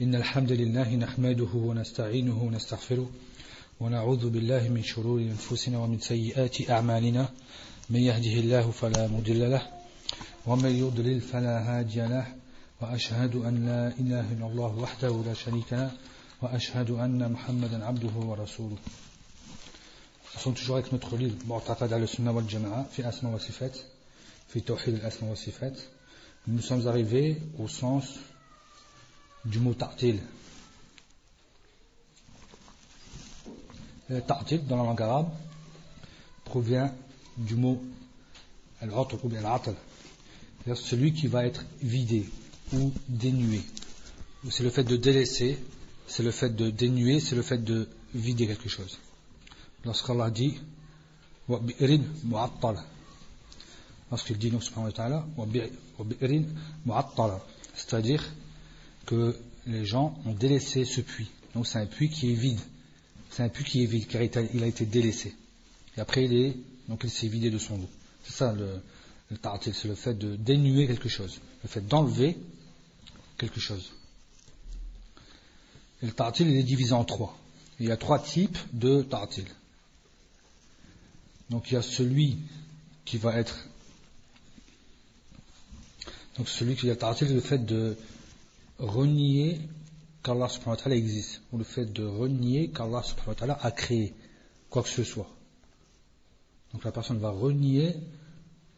إن الحمد لله نحمده ونستعينه ونستغفره ونعوذ بالله من شرور أنفسنا ومن سيئات أعمالنا. من يهده الله فلا مضل له ومن يضلل فلا هادي له وأشهد أن لا إله إلا الله وحده لا شريك له وأشهد أن محمدا عبده ورسوله. Nous sommes toujours avec notre livre Mu'taqad al-Sunnah wal Jama'a fi Asma wa Sifat fi Tawhid al-Asma wa Sifat. Nous sommes arrivés au sens du mot ta'til. Le ta'til dans la langue arabe provient du mot al-atl ou al-atl. C'est celui qui va être vidé ou dénué. C'est le fait de délaisser, c'est le fait de dénuer, c'est le fait de vider quelque chose. Lorsqu'Allah dit Lorsqu'il dit nous subhanahu wa ta'ala c'est-à-dire que les gens ont délaissé ce puits. Donc c'est un puits qui est vide. C'est un puits qui est vide car il a été délaissé. Et après il est donc il s'est vidé de son eau. C'est ça le, le c'est le fait de dénuer quelque chose, le fait d'enlever quelque chose. Et le ta'til il est divisé en trois. Il y a trois types de ta'til. Donc il y a celui qui va être donc celui qui a c'est le fait de renier qu'Allah subhanahu wa ta'ala existe ou le fait de renier qu'Allah subhanahu wa ta'ala a créé quoi que ce soit. Donc la personne va renier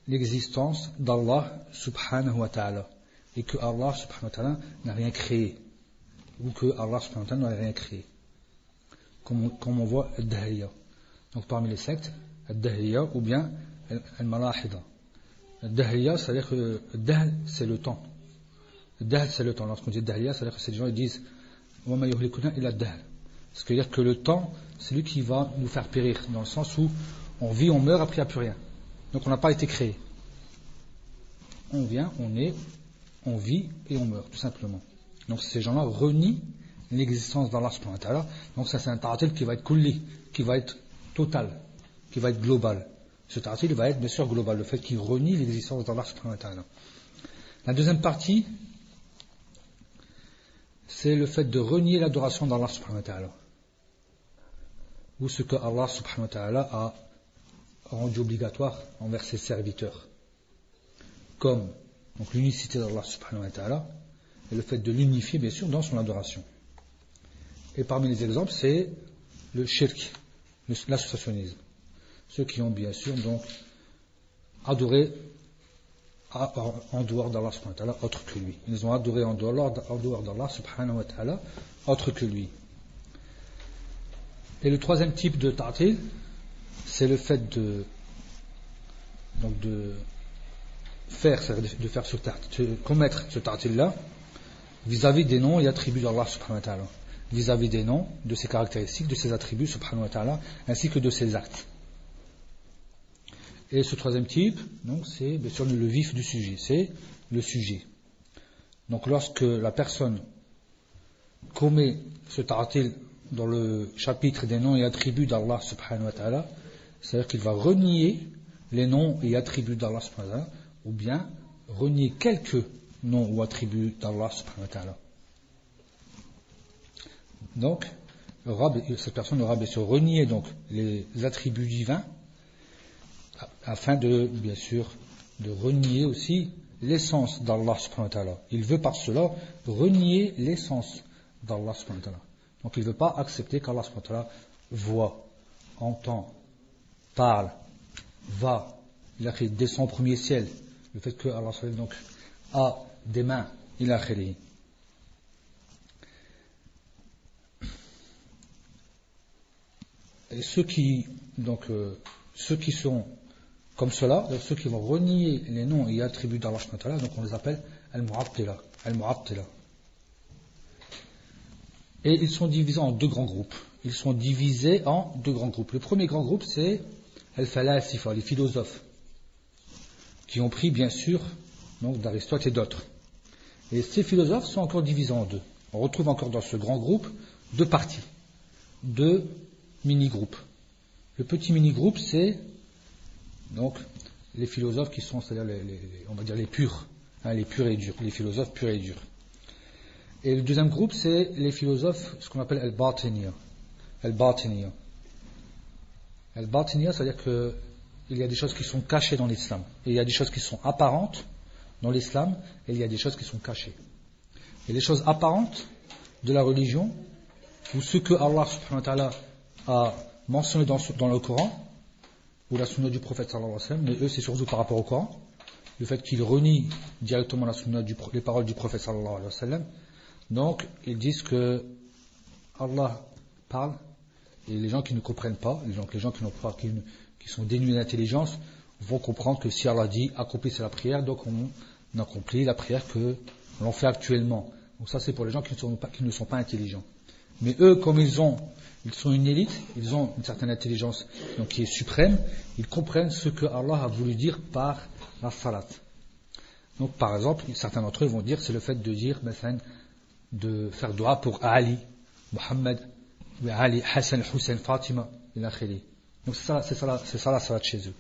l'existence d'Allah subhanahu wa ta'ala et que Allah subhanahu wa ta'ala n'a rien créé ou que Allah subhanahu wa ta'ala n'a rien créé. Comme on, comme on voit Dahiyya. Donc parmi les sectes, Dahiyya ou bien Al-Malahida. Dahiyya, c'est-à-dire que c'est le temps. Dahl, c'est le temps. Lorsqu'on dit Dahiyya, c'est-à-dire que ces gens ils disent il a Dahl. C'est-à-dire que le temps, c'est lui qui va nous faire périr, dans le sens où on vit, on meurt, après il n'y a plus rien. Donc on n'a pas été créé. On vient, on est, on vit et on meurt, tout simplement. Donc ces gens-là renient l'existence d'Allah subhanahu Donc ça c'est un ta'atil qui va être kulli, qui va être total, qui va être global. Ce ta'atil va être bien sûr global, le fait qu'il renie l'existence d'Allah subhanahu La deuxième partie, c'est le fait de renier l'adoration d'Allah subhanahu Ou ce que Allah subhanahu a rendu obligatoire envers ses serviteurs. Comme l'unicité d'Allah subhanahu wa ta'ala et le fait de l'unifier bien sûr dans son adoration. Et parmi les exemples, c'est le shirk, l'associationnisme. Ceux qui ont bien sûr donc adoré en dehors d'Allah subhanahu wa ta'ala autre que lui. Ils ont adoré en dehors d'Allah subhanahu wa ta'ala autre que lui. Et le troisième type de ta'til, c'est le fait de, donc de faire, de faire ce commettre ce ta'til-là vis-à-vis des noms et attributs d'Allah subhanahu wa ta'ala. Vis-à-vis des noms, de ses caractéristiques, de ses attributs subhanahu wa ta'ala, ainsi que de ses actes. Et ce troisième type, c'est le vif du sujet, c'est le sujet. Donc lorsque la personne commet ce ta'atil dans le chapitre des noms et attributs d'Allah subhanahu wa ta'ala, c'est-à-dire qu'il va renier les noms et attributs d'Allah subhanahu wa ta'ala, ou bien renier quelques noms ou attributs d'Allah subhanahu wa ta'ala. Donc, cette personne aura bien sûr renié donc les attributs divins, afin de, bien sûr, de renier aussi l'essence d'Allah subhanahu wa ta'ala. Il veut par cela renier l'essence d'Allah subhanahu wa ta'ala. Donc il ne veut pas accepter qu'Allah subhanahu ta'ala voit, entend, parle, va. Il a créé dès son premier ciel. Le fait que Allah donc a des mains, il a créé. Et ceux qui, donc, euh, ceux qui sont comme cela, ceux qui vont renier les noms et attributs d'Allah, donc on les appelle Al-Mu'attila. Et ils sont divisés en deux grands groupes. Ils sont divisés en deux grands groupes. Le premier grand groupe, c'est Al-Falasifa, les philosophes, qui ont pris, bien sûr, donc d'Aristote et d'autres. Et ces philosophes sont encore divisés en deux. On retrouve encore dans ce grand groupe deux parties, deux mini-groupes. Le petit mini-groupe, c'est donc, les philosophes qui sont, c'est-à-dire les, on va dire les purs, hein, les purs et durs, les philosophes purs et durs. Et le deuxième groupe, c'est les philosophes, ce qu'on appelle al-Batiniya. Al-Batiniya. Al-Batiniya, c'est-à-dire qu'il y a des choses qui sont cachées dans l'islam. Il y a des choses qui sont apparentes dans l'islam, et il y a des choses qui sont cachées. Et les choses apparentes de la religion, ou ce que Allah subhanahu wa ta'ala a mentionné dans, le Coran, ou la sunna du prophète sallallahu mais eux c'est surtout par rapport au Coran, le fait qu'ils renient directement la sunna du, les paroles du prophète sallallahu alayhi wa sallam, donc ils disent que Allah parle, et les gens qui ne comprennent pas, les gens, les gens qui, sont dénués d'intelligence, vont comprendre que si Allah dit accomplissez la prière, donc on accomplit la prière que l'on fait actuellement. Donc ça c'est pour les gens qui sont pas, qui ne sont pas intelligents. Mais eux, comme ils ont, ils sont une élite, ils ont une certaine intelligence donc qui est suprême, ils comprennent ce que Allah a voulu dire par la salat. Donc par exemple, certains d'entre eux vont dire c'est le fait de dire de faire dua pour Ali, Muhammad, Ali, Hassan, Hussein, Fatima, Donc c'est ça, c'est ça, c'est ça la salat chez eux.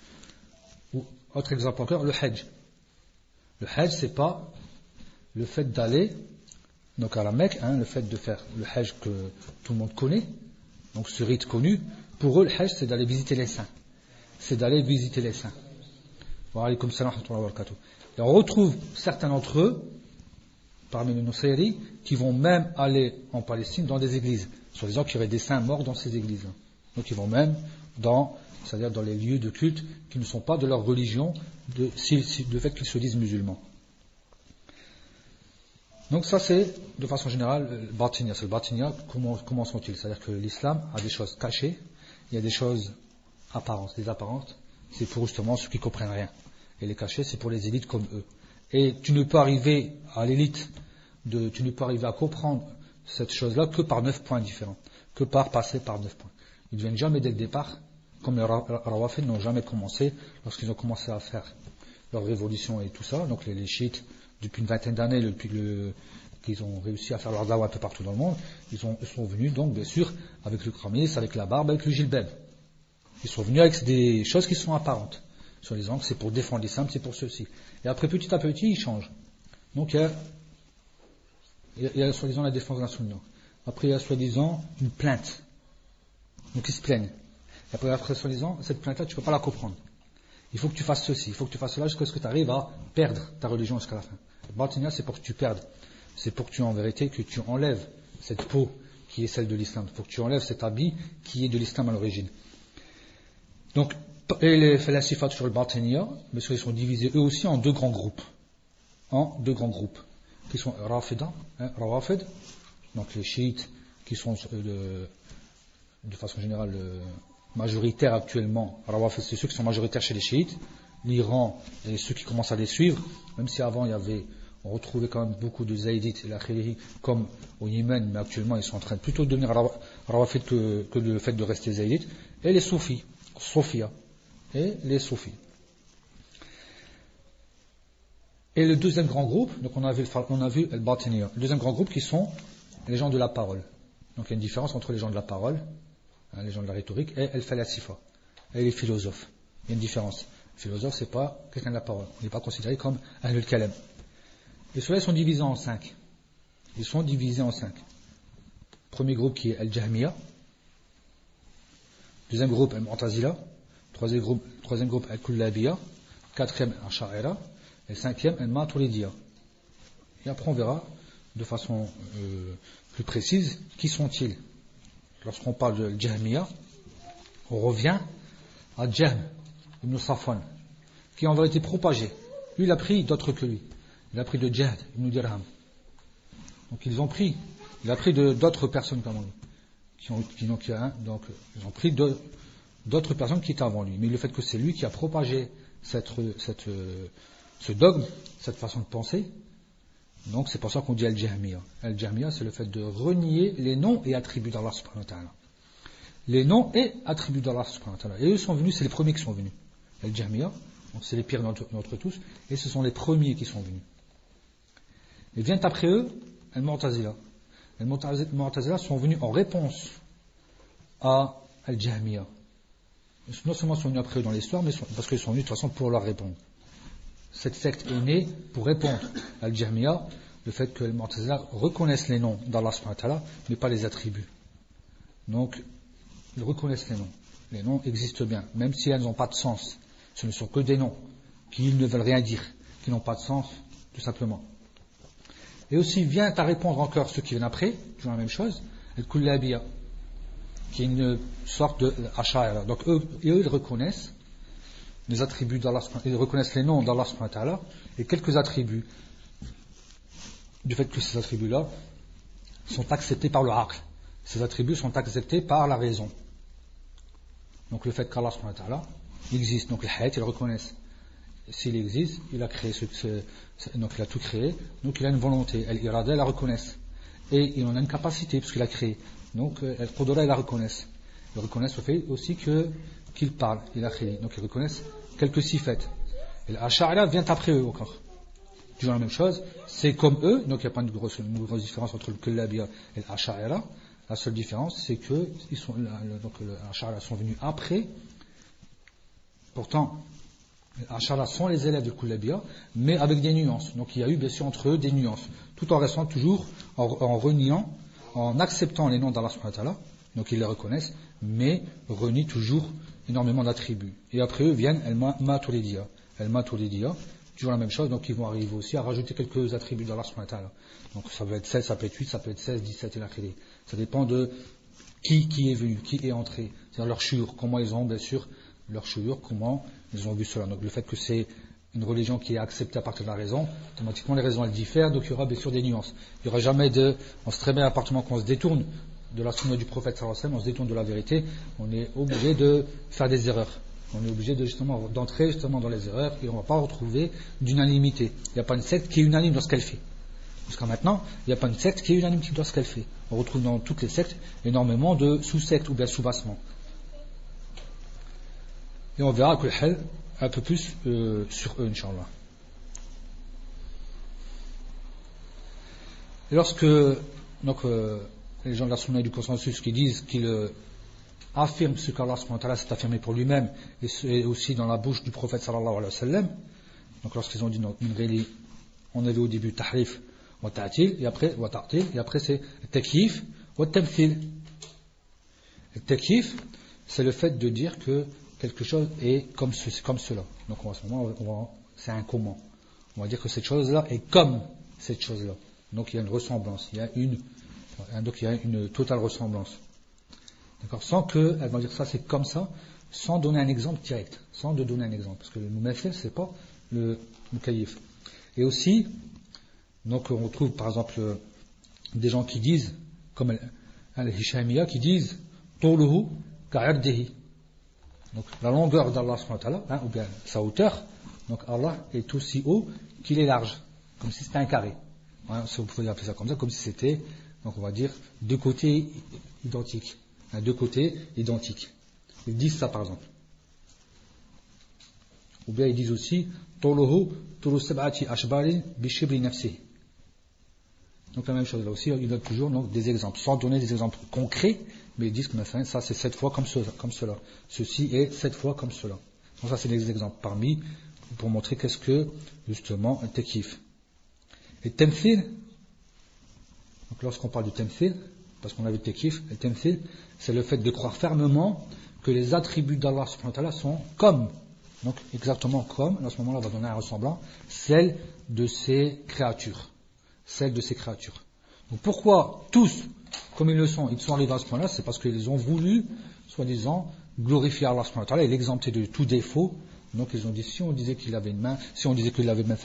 Ou, autre exemple encore, le Hajj. Le Hajj, c'est pas le fait d'aller donc à la Mecque, hein, le fait de faire le Hajj que tout le monde connaît, donc ce rite connu, pour eux le Hajj c'est d'aller visiter les saints. C'est d'aller visiter les saints. Et on retrouve certains d'entre eux, parmi nos séries, qui vont même aller en Palestine dans des églises, sur disant qu'il y aurait des saints morts dans ces églises. Donc ils vont même dans, c'est-à-dire dans les lieux de culte qui ne sont pas de leur religion, de fait qu'ils se disent musulmans. Donc ça c'est, de façon générale, le batinia. C'est le batinia, comment, comment sont-ils? C'est-à-dire que l'islam a des choses cachées, il y a des choses apparentes. Les apparentes, c'est pour justement ceux qui ne comprennent rien. Et les cachées, c'est pour les élites comme eux. Et tu ne peux arriver à l'élite, de, tu ne peux arriver à comprendre cette chose-là que par neuf points différents, que par passer par neuf points. Ils ne viennent jamais dès le départ, comme les Rawafid n'ont jamais commencé lorsqu'ils ont commencé à faire leur révolution et tout ça. Donc les, les chiites, depuis une vingtaine d'années, depuis qu'ils ont réussi à faire leur dawa un peu partout dans le monde, ils, sont venus donc bien sûr avec le kramis, avec la barbe, avec le gilbeb. Ils sont venus avec des choses qui sont apparentes. Sur les angles, c'est pour défendre l'islam, c'est pour ceci. Et après, petit à petit, ils changent. Donc il y a, soi-disant la défense de la. Après, il y a soi-disant une plainte. Donc ils se plaignent. Et après, après soi-disant, cette plainte-là, tu ne peux pas la comprendre. Il faut que tu fasses ceci, il faut que tu fasses cela jusqu'à ce que tu arrives à perdre ta religion jusqu'à la fin. Batinia, c'est pour que tu perdes. C'est pour que tu, en vérité, que tu enlèves cette peau qui est celle de l'islam. Pour que tu enlèves cet habit qui est de l'islam à l'origine. Donc, et les falsifat sur le Batinia, mais ils sont divisés eux aussi en deux grands groupes. En deux grands groupes. Qui sont Rafida, hein, donc les chiites qui sont euh, de, façon générale euh, majoritaires actuellement. Rawafid, c'est ceux qui sont majoritaires chez les chiites l'Iran et ceux qui commencent à les suivre, même si avant il y avait, on retrouvait quand même beaucoup de Zaïdites et la comme au Yémen, mais actuellement ils sont en train de plutôt devenir Rawafid que, que le fait de rester Zaïdites, et les Soufis, Sophia, et les Soufis. Et le deuxième grand groupe, donc on a vu, on a vu El le deuxième grand groupe qui sont les gens de la parole. Donc il y a une différence entre les gens de la parole, hein, les gens de la rhétorique, et El Falasifa, et les philosophes. Il y a une différence philosophe, c'est pas quelqu'un de la parole. Il n'est pas considéré comme un kalem. Et ceux-là sont divisés en cinq. Ils sont divisés en cinq. Premier groupe qui est Al-Jahmiya. Deuxième groupe Al-Mu'tazila. Troisième groupe, troisième groupe Al-Kullabiya. Quatrième Al-Sha'ira. Et cinquième Al-Maturidiya. Et après on verra de façon euh, plus précise qui sont-ils. Lorsqu'on parle de Jahmiya, on revient à Jahm, Ibn Safwan, qui en vérité propagé. Lui, il a pris d'autres que lui. Il a pris de Jihad, Ibn Dirham. Donc ils ont pris, il a pris d'autres personnes comme lui. Qui ont, qui, donc, donc ils ont pris d'autres personnes qui étaient avant lui. Mais le fait que c'est lui qui a propagé cette, ce dogme, cette façon de penser, donc c'est pour ça qu'on dit Al-Jahmiya. Al-Jahmiya, c'est le fait de renier les noms et attributs d'Allah subhanahu wa ta'ala. Les noms et attributs d'Allah subhanahu wa ta'ala. Et eux sont venus, c'est les premiers qui sont venus. Al-Jahmiya, c'est les pires d'entre tous, et ce sont les premiers qui sont venus. Et vient après eux, Al-Mu'tazila. Al-Mu'tazila sont venus en réponse à Al-Jahmiya. Non seulement sont venus après eux dans l'histoire, mais parce qu'ils sont venus de toute façon pour leur répondre. Cette secte est née pour répondre à Al-Jahmiya le fait que les Mu'tazila reconnaissent les noms d'Allah mais pas les attributs. Donc, ils reconnaissent les noms. Les noms existent bien, même si elles n'ont pas de sens. Ce ne sont que des noms qui ne veulent rien dire, qui n'ont pas de sens, tout simplement. Et aussi vient à répondre encore ceux qui viennent après, toujours la même chose, le kullabia, qui est une sorte de asha'ira. Donc eux, ils reconnaissent les attributs d'Allah, ils reconnaissent les noms d'Allah et quelques attributs du fait que ces attributs-là sont acceptés par le haqq. Ces attributs sont acceptés par la raison. Donc le fait qu'Allah existe, donc les hayat, ils le reconnaissent. S'il existe, il a créé ce, donc il a tout créé, donc il a une volonté. Elle irada, la reconnaissent. Et il en a une capacité, puisqu'il a créé. Donc, euh, elle qudra, ils la reconnaissent. Ils reconnaissent le fait aussi que, qu'il parle, il a créé. Donc, ils reconnaissent quelques sifettes. Et l'Ash'ara vient après eux encore. Toujours la même chose. C'est comme eux, donc il n'y a pas une grosse différence entre le Kullabia et l'Ash'ara. La seule différence, c'est que ils sont, donc, sont venus après. Pourtant, Achala sont les élèves du Kullabia, mais avec des nuances. Donc il y a eu bien sûr entre eux des nuances, tout en restant toujours, en, reniant, en acceptant les noms d'Allah donc ils les reconnaissent, mais renient toujours énormément d'attributs. Et après eux viennent El Maturidia. El Maturidia, toujours la même chose, donc ils vont arriver aussi à rajouter quelques attributs d'Allah Donc ça peut être 16, ça peut être 8, ça peut être 16, 17 et la Ça dépend de qui, qui est venu, qui est entré, c'est-à-dire leur chur, comment ils ont bien sûr leur chouïur, comment ils ont vu cela. Donc le fait que c'est une religion qui est acceptée à partir de la raison, automatiquement les raisons elles diffèrent, donc il y aura bien sûr des nuances. Il n'y aura jamais de, on se très bien à qu'on se détourne de la sunna du prophète sallallahu on se détourne de la vérité, on est obligé de faire des erreurs. On est obligé de justement d'entrer justement dans les erreurs et on ne va pas retrouver d'unanimité. Il n'y a pas une secte qui est unanime dans ce qu'elle fait. Jusqu'à maintenant, il n'y a pas une secte qui est unanime dans ce qu'elle fait. On retrouve dans toutes les sectes énormément de sous-sectes ou bien sous-bassements. Et on verra un peu plus euh, sur eux, Inch'Allah. Et lorsque donc, euh, les gens de la Sunna du consensus qui disent qu'ils euh, affirment ce qu'Allah s'est affirmé pour lui-même et, aussi dans la bouche du prophète sallallahu alayhi wa sallam, donc lorsqu'ils ont dit on avait au début tahrif wa ta'til et après wa et après c'est takif wa tamthil. C'est le fait de dire que quelque chose est comme, cela. Donc en ce moment, c'est un comment. On va dire que cette chose-là est comme cette chose-là. Donc il y a une ressemblance, il y a une, donc il y a une totale ressemblance. D'accord? Sans que, va dire ça c'est comme ça, sans donner un exemple direct, sans de donner un exemple. Parce que le ce c'est pas le, le Et aussi, donc on retrouve par exemple des gens qui disent, comme Al-Hishamiya, qui disent. Donc la longueur d'Allah, hein, ou bien sa hauteur, donc Allah est aussi haut qu'il est large, comme si c'était un carré. Hein, si vous pouvez appeler ça comme ça, comme si c'était, donc on va dire, deux côtés identiques. Hein, deux côtés identiques. Ils disent ça par exemple. Ou bien ils disent aussi, Donc la même chose là aussi, ils donnent toujours donc, des exemples, sans donner des exemples concrets, mais ils disent que ça c'est sept fois comme, cela. Ceci est sept fois comme cela. Donc ça c'est des exemples parmi pour montrer qu'est-ce que justement un tekif. Et temfil, donc lorsqu'on parle du temfil, parce qu'on a vu tekif, le temfil, c'est le fait de croire fermement que les attributs d'Allah sont comme, donc exactement comme, à ce moment-là on va donner un ressemblant, celle de ses créatures. Celle de ses créatures. Pourquoi tous comme ils le sont, ils sont arrivés à ce point-là, c'est parce qu'ils ont voulu, soi-disant, glorifier Allah et l'exempter de tout défaut. Donc ils ont dit, si on disait qu'il avait une main, si on disait qu'il avait une main,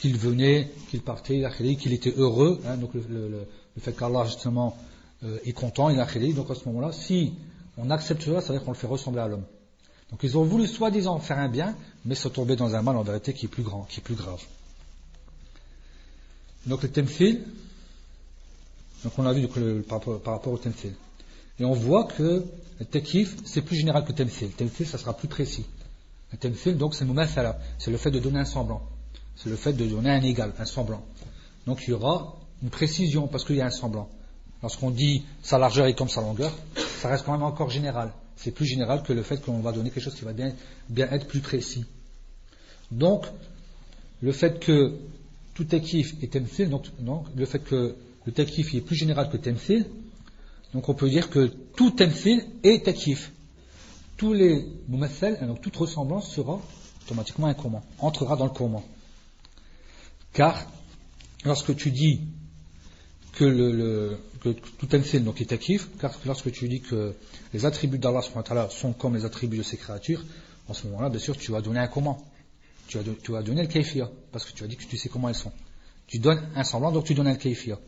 qu'il venait, qu'il partait, qu'il était heureux, hein, donc le, fait qu'Allah justement euh, est content, il a créé, donc à ce moment-là, si on accepte cela, ça veut dire qu'on le fait ressembler à l'homme. Donc ils ont voulu soi-disant faire un bien, mais se tomber dans un mal en vérité qui est plus grand, qui est plus grave. Donc le temfil, donc on a vu par, rapport au temthil. Et on voit que le tekif, c'est plus général que le temthil. Le temthil, ça sera plus précis. Le temthil, donc, c'est le C'est le fait de donner un semblant. C'est le fait de donner un égal, un semblant. Donc il y aura une précision parce qu'il y a un semblant. Lorsqu'on dit sa largeur est comme sa longueur, ça reste quand même encore général. C'est plus général que le fait qu'on va donner quelque chose qui va bien être plus précis. Donc, le fait que tout takif est temsil, donc, le fait que le takif est plus général que temsil, donc on peut dire que tout temsil est takif. Tous les mumassal, donc toute ressemblance sera automatiquement un comment, entrera dans le comment. Car lorsque tu dis que, le, que tout temsil donc est takif, car lorsque tu dis que les attributs d'Allah sont comme les attributs de ses créatures, en ce moment-là, bien sûr, tu vas donner un comment. Tu vas, tu vas donner le kaifia, parce que tu as dit que tu sais comment elles sont. Tu donnes un semblant, donc tu donnes un kaifia.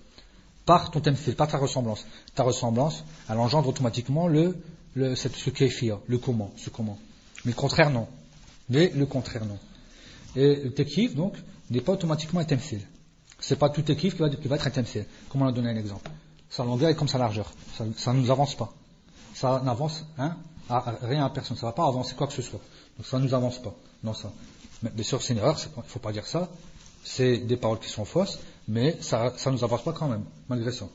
Par ton temsil, pas ta ressemblance. Ta ressemblance, elle engendre automatiquement ce kaifia, le comment, ce comment. Mais le contraire, non. Mais le contraire, non. Et le tekif, donc, n'est pas automatiquement un temsil. C'est pas tout tekif qui va, qui va être un temsil. Comme on a donné un exemple. Sa longueur est comme sa largeur. Ça ne nous avance pas. Ça n'avance hein, rien à personne. Ça ne va pas avancer quoi que ce soit. Donc ça ne nous avance pas dans ça. Bien sûr, c'est une erreur, il ne faut pas dire ça. C'est des paroles qui sont fausses, mais ça ne nous avance pas quand même, malgré ça.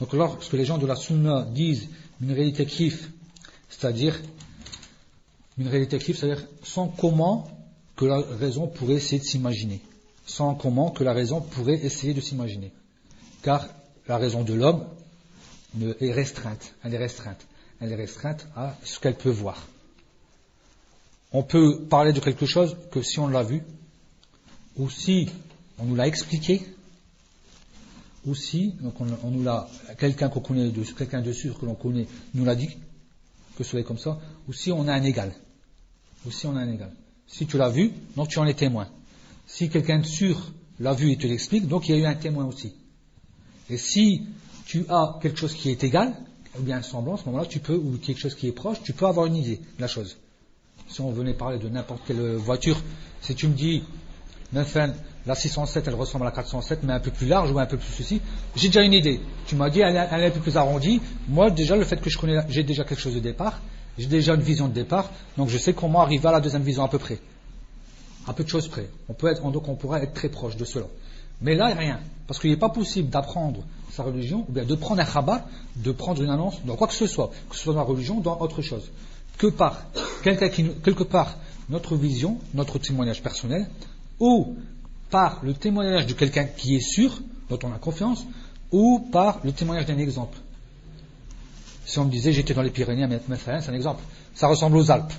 Donc lorsque les gens de la sunna disent une réalité kif, c'est-à-dire une réalité c'est-à-dire sans comment que la raison pourrait essayer de s'imaginer. Sans comment que la raison pourrait essayer de s'imaginer. Car la raison de l'homme est restreinte. Elle est restreinte. Elle est restreinte à ce qu'elle peut voir. On peut parler de quelque chose que si on l'a vu, ou si on nous l'a expliqué, ou si on, nous l'a quelqu'un qu'on connaît, de, quelqu'un de sûr que l'on connaît, nous l'a dit que ce soit comme ça, ou si on a un égal, si tu l'as vu, donc tu en es témoin. Si quelqu'un de sûr l'a vu et te l'explique, donc il y a eu un témoin aussi. Et si tu as quelque chose qui est égal, ou bien un semblant, à ce moment-là, tu peux, ou quelque chose qui est proche, tu peux avoir une idée de la chose. Si on venait parler de n'importe quelle voiture, si tu me dis, la 607, elle ressemble à la 407, mais un peu plus large ou un peu plus ceci, j'ai déjà une idée. Tu m'as dit, elle, est un peu plus arrondie. Moi, déjà, le fait que je connais, j'ai déjà quelque chose de départ, j'ai déjà une vision de départ, donc je sais comment arriver à la deuxième vision à peu près. À peu de choses près. On peut être, donc on pourrait être très proche de cela. Mais là, rien. Parce qu'il n'est pas possible d'apprendre sa religion, ou bien de prendre un khabar, de prendre une annonce dans quoi que ce soit, que ce soit dans la religion ou dans autre chose. Que par quelque part notre vision, notre témoignage personnel, ou par le témoignage de quelqu'un qui est sûr, dont on a confiance, ou par le témoignage d'un exemple. Si on me disait j'étais dans les Pyrénées, c'est un exemple. Ça ressemble aux Alpes.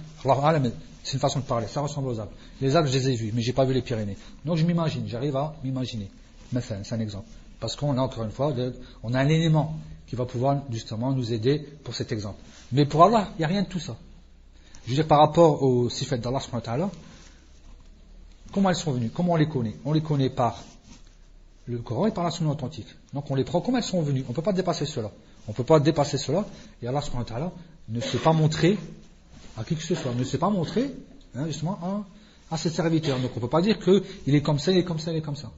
C'est une façon de parler, ça ressemble aux Alpes. Les Alpes, je les ai vues, mais je n'ai pas vu les Pyrénées. Donc je m'imagine, j'arrive à m'imaginer. C'est un exemple. Parce qu'on a encore une fois, on a un élément qui va pouvoir justement nous aider pour cet exemple. Mais pour Allah, il n'y a rien de tout ça. Je veux dire, par rapport aux sifat d'Allah, comment elles sont venues Comment on les connaît On les connaît par le Coran et par la Sunna authentique. Donc on les prend comme elles sont venues. On ne peut pas dépasser cela. On ne peut pas dépasser cela. Et Allah ne s'est pas montré à qui que ce soit, ne s'est pas montré hein, justement à, ses serviteurs. Donc on ne peut pas dire qu'il est comme ça, il est comme ça, il est comme ça.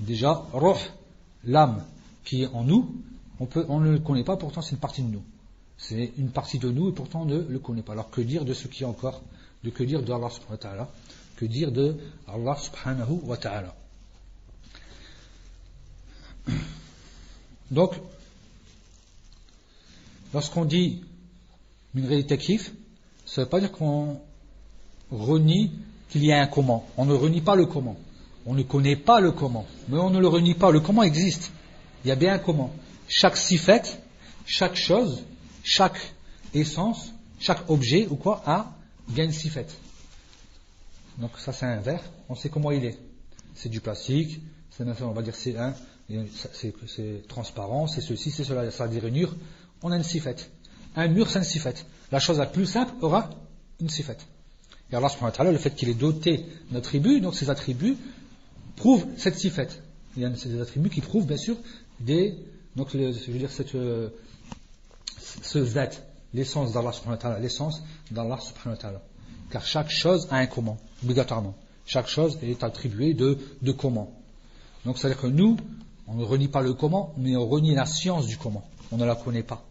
Déjà, l'âme qui est en nous, on, peut, on ne le connaît pas, pourtant c'est une partie de nous. C'est une partie de nous et pourtant on ne le connaît pas. Alors que dire de ce qui est encore De que dire de Allah subhanahu Que dire de Allah subhanahu wa ta'ala Donc, lorsqu'on dit une réalité kif, ça ne veut pas dire qu'on renie qu'il y a un comment. On ne renie pas le comment. On ne connaît pas le comment, mais on ne le renie pas. Le comment existe. Il y a bien un comment. Chaque sifet, chaque chose, chaque essence, chaque objet ou quoi a bien une sifet. Donc ça c'est un verre, on sait comment il est. C'est du plastique, c'est on va dire c'est un, c'est transparent, c'est ceci, c'est cela, ça a des rainures. On a une sifet. Un mur c'est une sifet. La chose la plus simple aura une sifet. Et Allah subhanahu le fait qu'il ait doté d'attributs, donc ces attributs prouve cette sifet. Il y a des attributs qui prouvent bien sûr des, donc je veux dire cette, euh, ce zat, l'essence d'Allah subhanahu wa ta'ala, l'essence d'Allah subhanahu wa ta'ala. Car chaque chose a un comment, obligatoirement. Chaque chose est attribuée de, de comment. Donc c'est-à-dire que nous, on ne renie pas le comment, mais on renie la science du comment. On ne la connaît pas.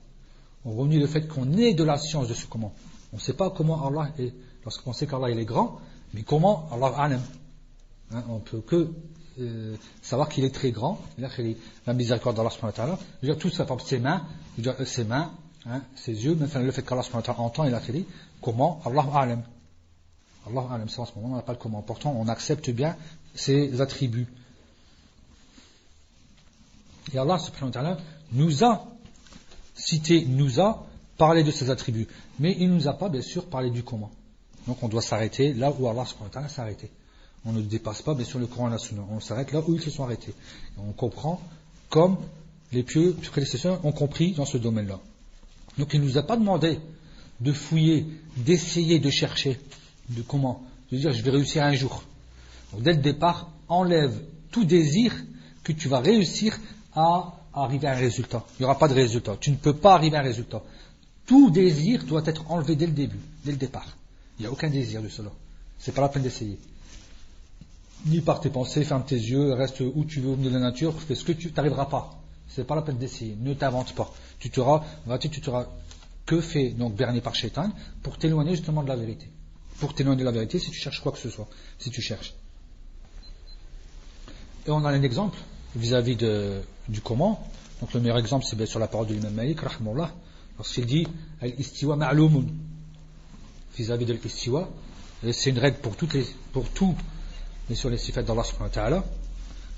On renie le fait qu'on est de la science de ce comment. On ne sait pas comment Allah est. Lorsqu'on sait qu'Allah est grand, mais comment Allah alam Hein, on ne peut que euh, savoir qu'il est très grand, la miséricorde d'Allah subhanahu wa dire tout ça, par ses mains, euh, ses mains, hein, ses yeux, même le fait qu'Allah entend, il a dit, comment? Allah alam. Allah, en ce moment, on n'a pas le comment. Pourtant, on accepte bien ses attributs. Et Allah subhanahu wa ta'ala nous a cité, nous a parlé de ses attributs. Mais il ne nous a pas, bien sûr, parlé du comment. Donc on doit s'arrêter là où Allah subhanahu wa ta'ala s'est arrêté. On ne dépasse pas, bien sûr, le Coran et la Sunna. On s'arrête là où ils se sont arrêtés. On comprend comme les pieux prédécesseurs ont compris dans ce domaine-là. Donc il ne nous a pas demandé de fouiller, d'essayer de chercher, de comment, de dire je vais réussir un jour. Dès le départ, enlève tout désir que tu vas réussir à arriver à un résultat. Il n'y aura pas de résultat. Tu ne peux pas arriver à un résultat. Tout désir doit être enlevé dès le début, dès le départ. Il n'y a aucun désir de cela. C'est pas la peine d'essayer. Ni par tes pensées, ferme tes yeux, reste où tu veux au milieu de la nature, fais ce que tu n'arriveras pas. C'est pas la peine d'essayer. Ne t'invente pas. Tu t'auras, tu t'auras que fait donc berné par Shaitan pour t'éloigner justement de la vérité. Pour t'éloigner de la vérité si tu cherches quoi que ce soit. Si tu cherches. Et on a un exemple vis-à-vis du comment. Donc le meilleur exemple, c'est bien sûr la parole de l'imam Malik, rahmullah, lorsqu'il dit Al-istiwa ma'lumun. Vis-à-vis de l'istiwa, c'est une règle pour, toutes les, pour tout, mais sur les sifat d'Allah subhanahu wa ta'ala.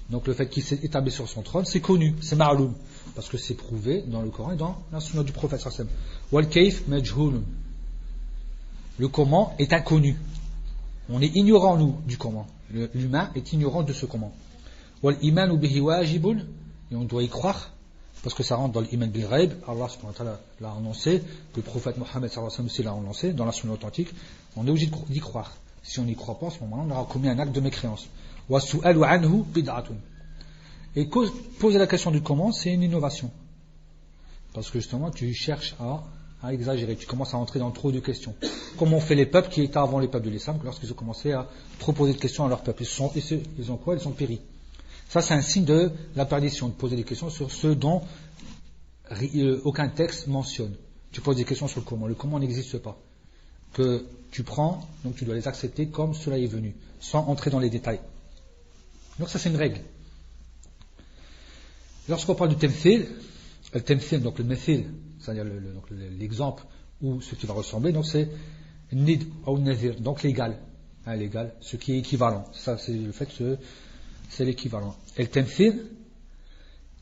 Donc le fait qu'il s'est établi sur son trône, c'est connu, c'est ma'loum, parce que c'est prouvé dans le Coran et dans la du prophète sallam. Wal majhulun. Le comment est inconnu. On est ignorant, nous, du comment. L'humain est ignorant de ce comment. Wal iman. Et on doit y croire, parce que ça rentre dans l'iman bil ghaib. Allah l'a annoncé, le prophète Mohammed aussi l'a annoncé, dans la authentique. On est obligé d'y croire. Si on n'y croit pas, à ce moment-là, on aura commis un acte de mécréance. Et poser la question du comment, c'est une innovation. Parce que justement, tu cherches à, exagérer, tu commences à entrer dans trop de questions. Comme ont fait les peuples qui étaient avant les peuples de l'islam, lorsqu'ils ont commencé à trop poser de questions à leur peuple. Ils, sont, ils ont quoi? Ils ont péri. Ça, c'est un signe de la perdition, de poser des questions sur ce dont euh, aucun texte mentionne. Tu poses des questions sur le comment. Le comment n'existe pas. Que tu prends, donc tu dois les accepter comme cela est venu, sans entrer dans les détails. Donc ça c'est une règle. Lorsqu'on parle du temthil, le temthil, donc le methil, c'est-à-dire l'exemple ou ce qui va ressembler, donc c'est nid ou nazir, donc l'égal, hein, l'égal, ce qui est équivalent. Ça c'est le fait c'est l'équivalent. Et le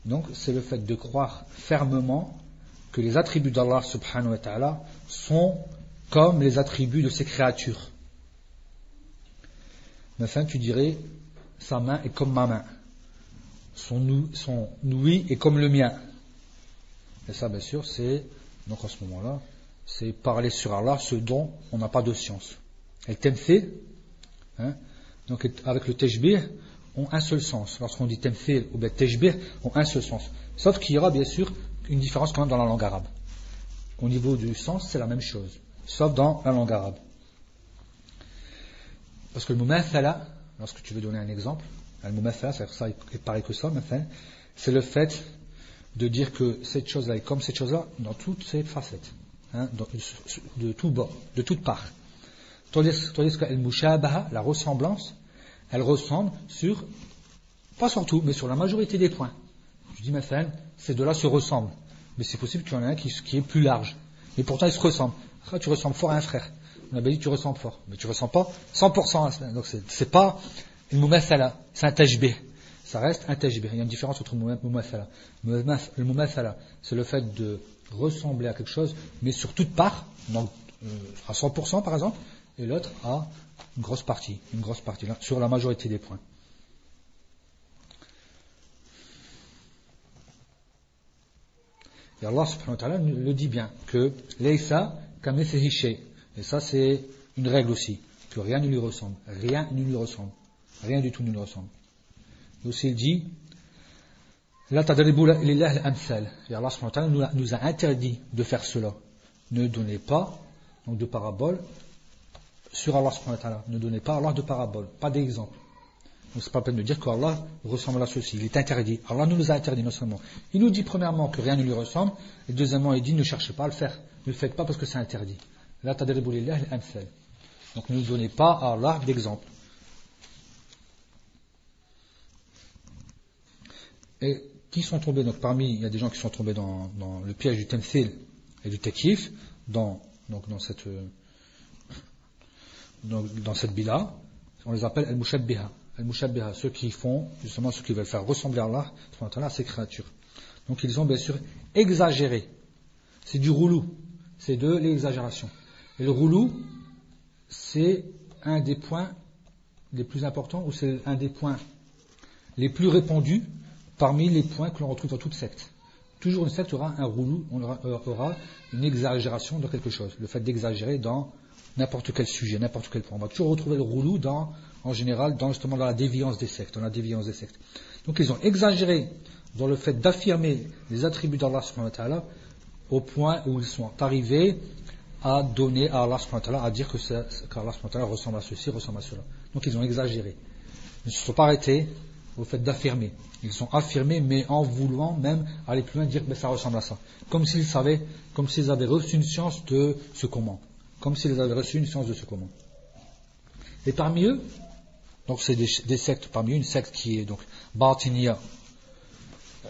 donc c'est le fait de croire fermement que les attributs d'Allah subhanahu wa ta'ala sont comme les attributs de ses créatures. Enfin, tu dirais, sa main est comme ma main. Son, son ouïe est comme le mien. Et ça, bien sûr, c'est, donc en ce moment-là, c'est parler sur Allah, ce dont on n'a pas de science. Et temthil, hein, donc avec le tejbih, ont un seul sens. Lorsqu'on dit temthil ou tejbih, ont un seul sens. Sauf qu'il y aura bien sûr une différence quand même dans la langue arabe. Au niveau du sens, c'est la même chose, sauf dans la langue arabe. Parce que le mot lorsque tu veux donner un exemple, ça est pareil que ça, c'est le fait de dire que cette chose-là est comme cette chose-là dans toutes ses facettes, hein, euh, de tout bord, de toutes parts. Tandis, tandis que al-mushabaha, la ressemblance, elle ressemble sur, pas sur tout, mais sur la majorité des points. Je dis, mathan, ces deux-là se ressemblent. Mais c'est possible qu'il y en ait un qui, est plus large. Mais pourtant, ils se ressemblent. Ah, tu ressembles fort à un frère. On avait dit tu ressembles fort. Mais tu ressens pas 100% à. Donc c'est pas une mumathala, c'est un tajbih. Ça reste un tajbih. Il y a une différence entre mumathala. Le mumathala, c'est le fait de ressembler à quelque chose, mais sur toute part, donc euh, à 100% par exemple, et l'autre à une grosse partie, une grosse partie, sur la majorité des points. Et Allah subhanahu wa ta'ala le dit bien, que Leïsa kamethhi et ça, c'est une règle aussi, que rien ne lui ressemble. Rien ne lui ressemble. Rien du tout ne lui ressemble. Et aussi, il dit, Et Allah nous a interdit de faire cela. Ne donnez pas donc de parabole sur Allah Ne donnez pas Allah de parabole, pas d'exemple. Donc c'est pas la peine de dire qu'Allah ressemble à ceci. Il est interdit. Allah nous a interdit non seulement. Il nous dit premièrement que rien ne lui ressemble, et deuxièmement il dit ne cherchez pas à le faire. Ne le faites pas parce que c'est interdit. Donc ne donnez pas à Allah d'exemple. Et qui sont tombés Donc parmi, il y a des gens qui sont tombés dans, le piège du temthil et du tekif, dans, donc dans cette, dans cette bila, on les appelle al-mushabbiha. Al-mushabbiha, ceux qui font, justement, ceux qui veulent faire ressembler à Allah, à ces créatures. Donc ils ont bien sûr exagéré. C'est du roulou. C'est de l'exagération. Et le roulou, c'est un des points les plus importants, ou c'est un des points les plus répandus parmi les points que l'on retrouve dans toute secte. Toujours une secte aura un roulou, on aura, aura une exagération dans quelque chose. Le fait d'exagérer dans n'importe quel sujet, n'importe quel point. On va toujours retrouver le roulou dans, en général, dans justement dans la déviance des sectes, dans la déviance des sectes. Donc ils ont exagéré dans le fait d'affirmer les attributs d'Allah au point où ils sont arrivés à donner à Allah à dire que qu'Allah ressemble à ceci, ressemble à cela. Donc ils ont exagéré. Ils ne se sont pas arrêtés au fait d'affirmer. Ils sont affirmés, mais en voulant même aller plus loin, dire que ben, ça ressemble à ça. Comme s'ils savaient, comme s'ils avaient reçu une science de ce comment comme s'ils avaient reçu une science de ce commun. Et parmi eux, donc c'est des, sectes, parmi eux une secte qui est donc Batinia, euh,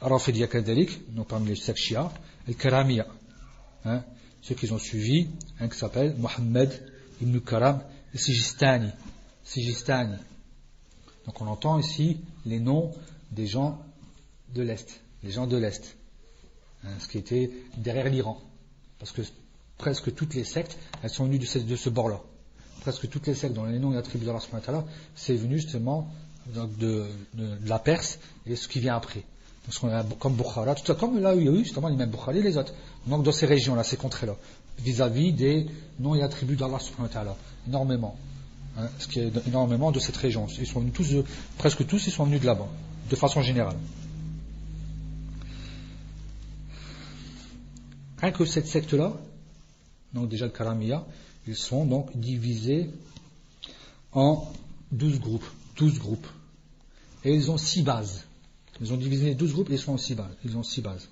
Rafidia Kadalik, donc parmi les sectes Shia, et Karamia, hein, ceux qui ont suivi, un qui s'appelle Mohammed ibn Karam Sijistani. Sijistani. Donc on entend ici les noms des gens de l'Est, les gens de l'Est, hein, ce qui était derrière l'Iran. Parce que presque toutes les sectes, elles sont venues de ce, bord-là. Presque toutes les sectes dont les noms et attributs d'Allah c'est venu justement de, la Perse et ce qui vient après. comme Bukhara, tout ça, comme là où il y a eu justement les mêmes Bukhara et les autres. Donc dans ces régions-là, ces contrées-là, vis-à-vis des noms et attributs d'Allah énormément. Hein, ce qui est énormément de cette région. Ils sont venus tous, presque tous, ils sont venus de là-bas, de façon générale. Rien que cette secte-là, donc déjà le Karamiya, ils sont donc divisés en 12 groupes. 12 groupes. Et ils ont 6 bases. Ils ont divisé les 12 groupes et ils sont en 6 bases. Ils ont 6 bases.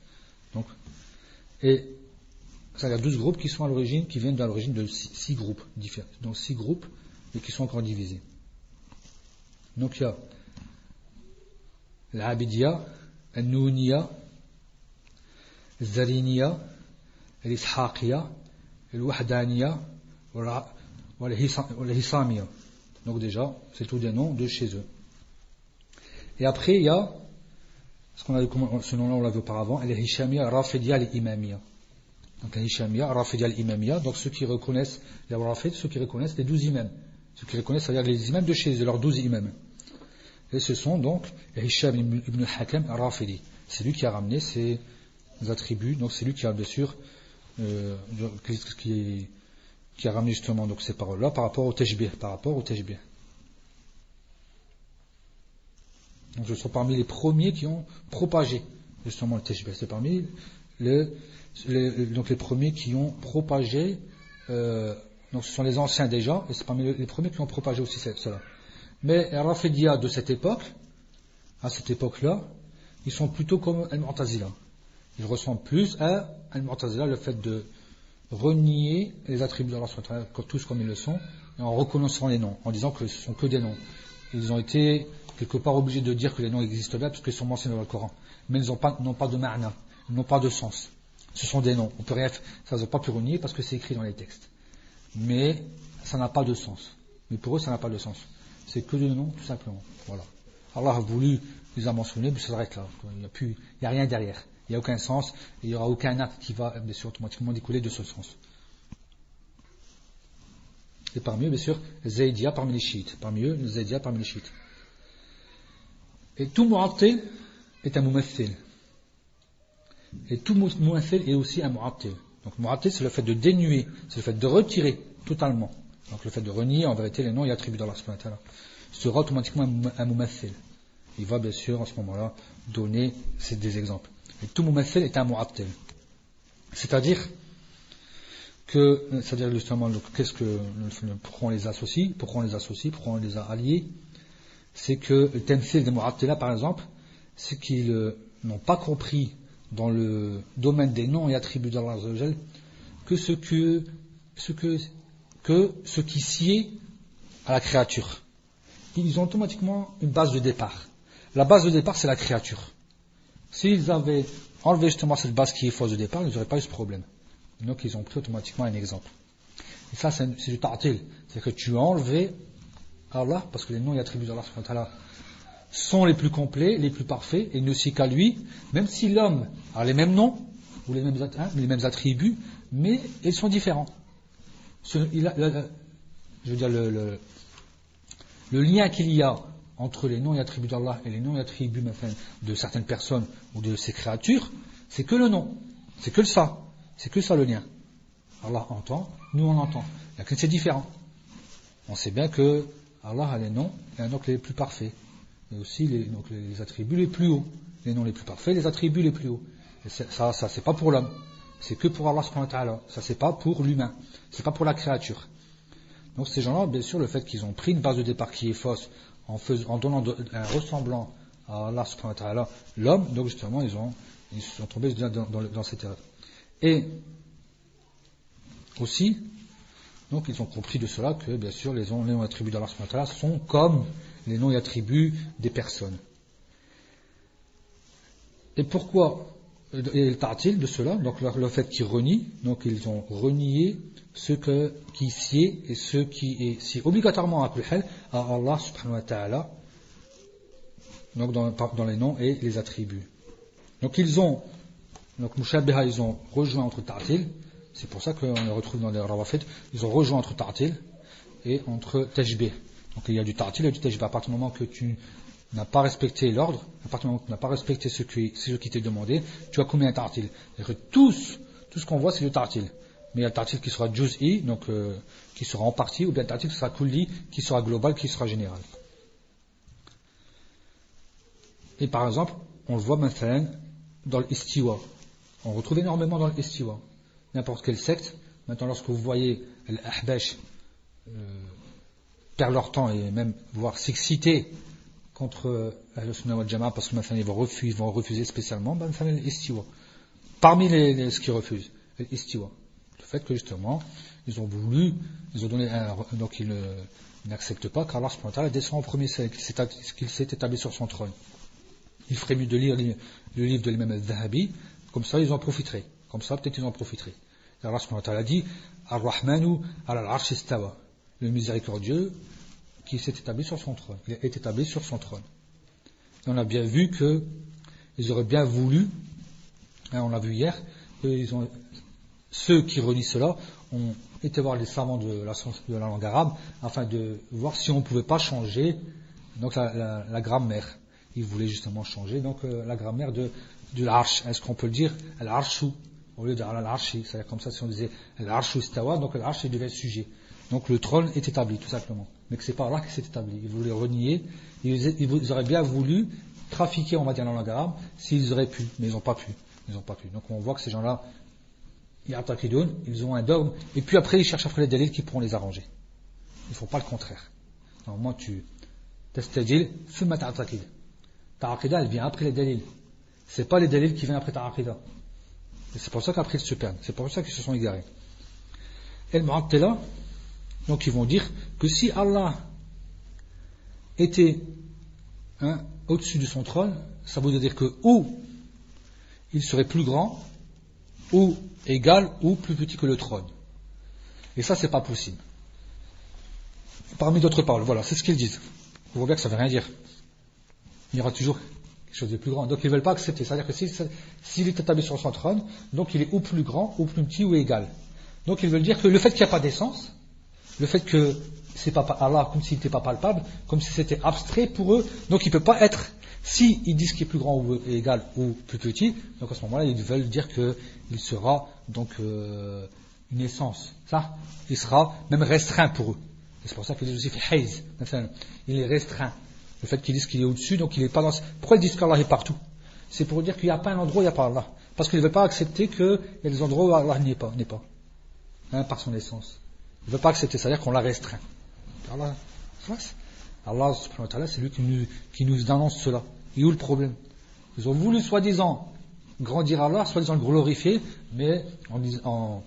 Et c'est-à-dire 12 groupes qui sont à l'origine, qui viennent de l'origine de 6 groupes différents. Donc 6 groupes et qui sont encore divisés. Donc il y a l'Abidiyya, Al-Nouniya, Al-Zariniya, Al-Ishaqiyya, Donc déjà, c'est tous des noms de chez eux. Et après, il y a ce ce nom-là on l'a vu auparavant el Hishamia Rafidia et Imamia donc el Hishamia Rafidia et Imamia donc ceux qui reconnaissent les Rafid ceux qui reconnaissent les douze imams. Ceux qui reconnaissent c'est-à-dire les imams de chez eux leurs douze imams. Et ce sont donc Hisham ibn Hakam Rafidi. C'est lui qui a ramené ces attributs. Donc c'est lui qui a bien sûr euh, qui, a ramené justement donc ces paroles-là par rapport au tashbih, par rapport au. Donc ce sont parmi les premiers qui ont propagé justement le tashbih. C'est parmi les, premiers qui ont propagé, euh, donc ce sont les anciens déjà, et c'est parmi les, premiers qui ont propagé aussi cela. Mais les Rafidia de cette époque, à cette époque-là, ils sont plutôt comme Al-Mu'tazila. Ils ressemblent plus à Al-Mu'tazila, le fait de renier les attributs d'Allah tous comme ils le sont, en reconnaissant les noms, en disant que ce sont que des noms. Ils ont été quelque part obligés de dire que les noms existent bien parce qu'ils sont mentionnés dans le Coran. Mais ils n'ont pas, de ma'na, ils n'ont pas de sens. Ce sont des noms. On peut rien, ça ne pas pu renier parce que c'est écrit dans les textes. Mais ça n'a pas de sens. Mais pour eux, ça n'a pas de sens. C'est que des noms, tout simplement. Voilà. Allah a voulu les a mentionnés, mais ça s'arrête là. Il n'y a, a rien derrière. Il n'y a aucun sens, il n'y aura aucun acte qui va bien automatiquement découler de ce sens. Et parmi eux, bien sûr, Zaydia parmi les chiites. Parmi eux, Zaydia parmi les chiites. Et tout mu'attil est un mu'athil. Et tout mu'athil est aussi un mu'attil. Donc mu'attil, c'est le fait de dénuer, c'est le fait de retirer totalement. Donc le fait de renier en vérité les noms et attributs d'Allah sera automatiquement un mu'athil. Il va bien sûr à ce moment-là donner des exemples. Et tout mumathil est un mu'attil. C'est-à-dire que, c'est-à-dire justement, qu'est-ce que, pourquoi on les associe, pourquoi on les associe, pourquoi on les a alliés, c'est que le temsil des mu'attila, par exemple, c'est qu'ils euh, n'ont pas compris dans le domaine des noms et attributs d'Allah que ce que, ce que, que ce qui sied à la créature. Ils ont automatiquement une base de départ. La base de départ, c'est la créature. S'ils avaient enlevé justement cette base qui est fausse de départ, ils n'auraient pas eu ce problème. Donc ils ont pris automatiquement un exemple. Et ça, c'est du ta'til. C'est que tu as enlevé Allah, parce que les noms et attributs d'Allah sont les plus complets, les plus parfaits, et ne sait qu'à lui, même si l'homme a les mêmes noms, ou les mêmes, hein, les mêmes attributs, mais ils sont différents. je veux dire, le, le, lien qu'il y a entre les noms et attributs d'Allah et les noms et attributs de certaines personnes ou de ces créatures, c'est que le nom, c'est que ça, c'est que ça le lien. Allah entend, nous on entend. C'est différent. On sait bien que Allah a les noms et un nom les plus parfaits. Et aussi les, donc les attributs les plus hauts. Les noms les plus parfaits, les attributs les plus hauts. Et ça, ça c'est pas pour l'homme. C'est que pour Allah subhanahu wa ta'ala. Ça c'est pas pour l'humain. C'est pas pour la créature. Donc ces gens-là, bien sûr, le fait qu'ils ont pris une base de départ qui est fausse, en, faisant, en donnant un ressemblant à Allah subhanahu wa ta'ala, l'homme, donc justement, ils ont, ils sont tombés dans, dans, dans cette erreur. Et aussi, donc ils ont compris de cela que, bien sûr, les noms et attributs d'Allah sont comme les noms et attributs des personnes. Et pourquoi et il de cela, donc le, fait qu'ils renient, donc ils ont renié ce que, qui sied et ce qui est si obligatoirement appelé à Allah subhanahu wa ta'ala, donc dans, dans, les noms et les attributs. Donc ils ont, donc Mushabiha, ils ont rejoint entre ta'til, c'est pour ça qu'on les retrouve dans les rawafid. Ils ont rejoint entre ta'til et entre tajbih. Donc il y a du ta'til et du tajbih. À partir du moment que tu n'as pas respecté l'ordre, à partir du moment que tu n'as pas respecté ce qui, ce qui t'est demandé, tu as commis un ta'til. Que tous, tout ce qu'on voit, c'est du ta'til. Mais il y a le ta'til qui sera juz'i, donc euh, qui sera en partie, ou bien le ta'til qui sera kulli, qui sera global, qui sera général. Et par exemple, on le voit maintenant dans l'istiwa. On retrouve énormément dans l'istiwa n'importe quelle secte. Maintenant, lorsque vous voyez l'Ahbash euh, perdre leur temps et même voir s'exciter contre euh, Al-Sunnah wal Jama'a parce que maintenant ils vont refuser, vont refuser spécialement, ben, l'istiwa. Parmi les, ce qu'ils refusent, l'istiwa. Le fait que justement, ils ont voulu, ils ont donné un, donc ils n'acceptent pas qu'Allah descend en premier qu'il s'est établi sur son trône. Il ferait mieux de lire le livre de l'imam al-Zahabi, comme ça ils en profiteraient. Comme ça, peut-être ils en profiteraient. Allah subhanahu dit Ar-Rahmanu al-Arsh istawa. Le miséricordieux qui s'est établi sur son trône. Il est établi sur son trône. Et on a bien vu que ils auraient bien voulu, hein, on l'a vu hier, ils ont, ceux qui renient cela ont été voir les savants de la, de la langue arabe afin de voir si on ne pouvait pas changer donc la, grammaire. Ils voulaient justement changer donc euh, la grammaire de, de l'arche. Est-ce qu'on peut le dire Al-Arshu au lieu de l'archi, c'est comme ça si on disait l'archi istawa, donc l'archi devient sujet. Donc le trône est établi, tout simplement. Mais que c'est pas là qu'il s'est établi. Ils voulaient renier, ils, auraient bien voulu trafiquer, on va dire, dans la arabe, s'ils auraient pu, mais ils n'ont pas pu. Ils n'ont pas pu. Donc on voit que ces gens-là, ils ont un dogme, et puis après ils cherchent après les délits qui pourront les arranger. Ils ne font pas le contraire. Normalement, tu testadil, fumma ta'ataqid. Ta elle vient après les délits. C'est pas les délits qui viennent après ta c'est pour ça qu'après ils se perdent. C'est pour ça qu'ils se sont égarés. Et le Mu'attila, donc ils vont dire que si Allah était hein, au-dessus de son trône, ça voudrait dire que ou il serait plus grand, ou égal, ou plus petit que le trône. Et ça, c'est pas possible. Parmi d'autres paroles, voilà, c'est ce qu'ils disent. Vous voyez bien que ça ne veut rien dire. Il y aura toujours quelque chose de plus grand. Donc ils ne veulent pas accepter. C'est-à-dire que s'il est établi sur son trône, donc il est ou plus grand, ou plus petit, ou égal. Donc ils veulent dire que le fait qu'il n'y a pas d'essence, le fait que c'est pas Allah comme s'il n'était pas palpable, comme si c'était abstrait pour eux, donc il ne peut pas être, si disent qu'il est plus grand ou égal ou plus petit, donc à ce moment-là ils veulent dire qu'il sera donc euh, une essence. Ça, il sera même restreint pour eux. c'est pour ça qu'ils disent aussi fait il est restreint. Le fait qu'ils disent qu'il est au-dessus, donc il n'est pas dans. Pourquoi ils disent qu'Allah est partout? C'est pour dire qu'il n'y a pas un endroit où il n'y a pas Allah. Parce qu'ils ne veulent pas accepter qu'il y a des endroits où Allah n'y est pas, n'est pas. Hein, par son essence. Ils ne veulent pas accepter, c'est-à-dire qu'on l'a restreint. Allah, Allah c'est lui qui nous, qui nous annonce cela. Et où le problème? Ils ont voulu soi-disant grandir Allah, soi-disant le glorifier, mais en, en,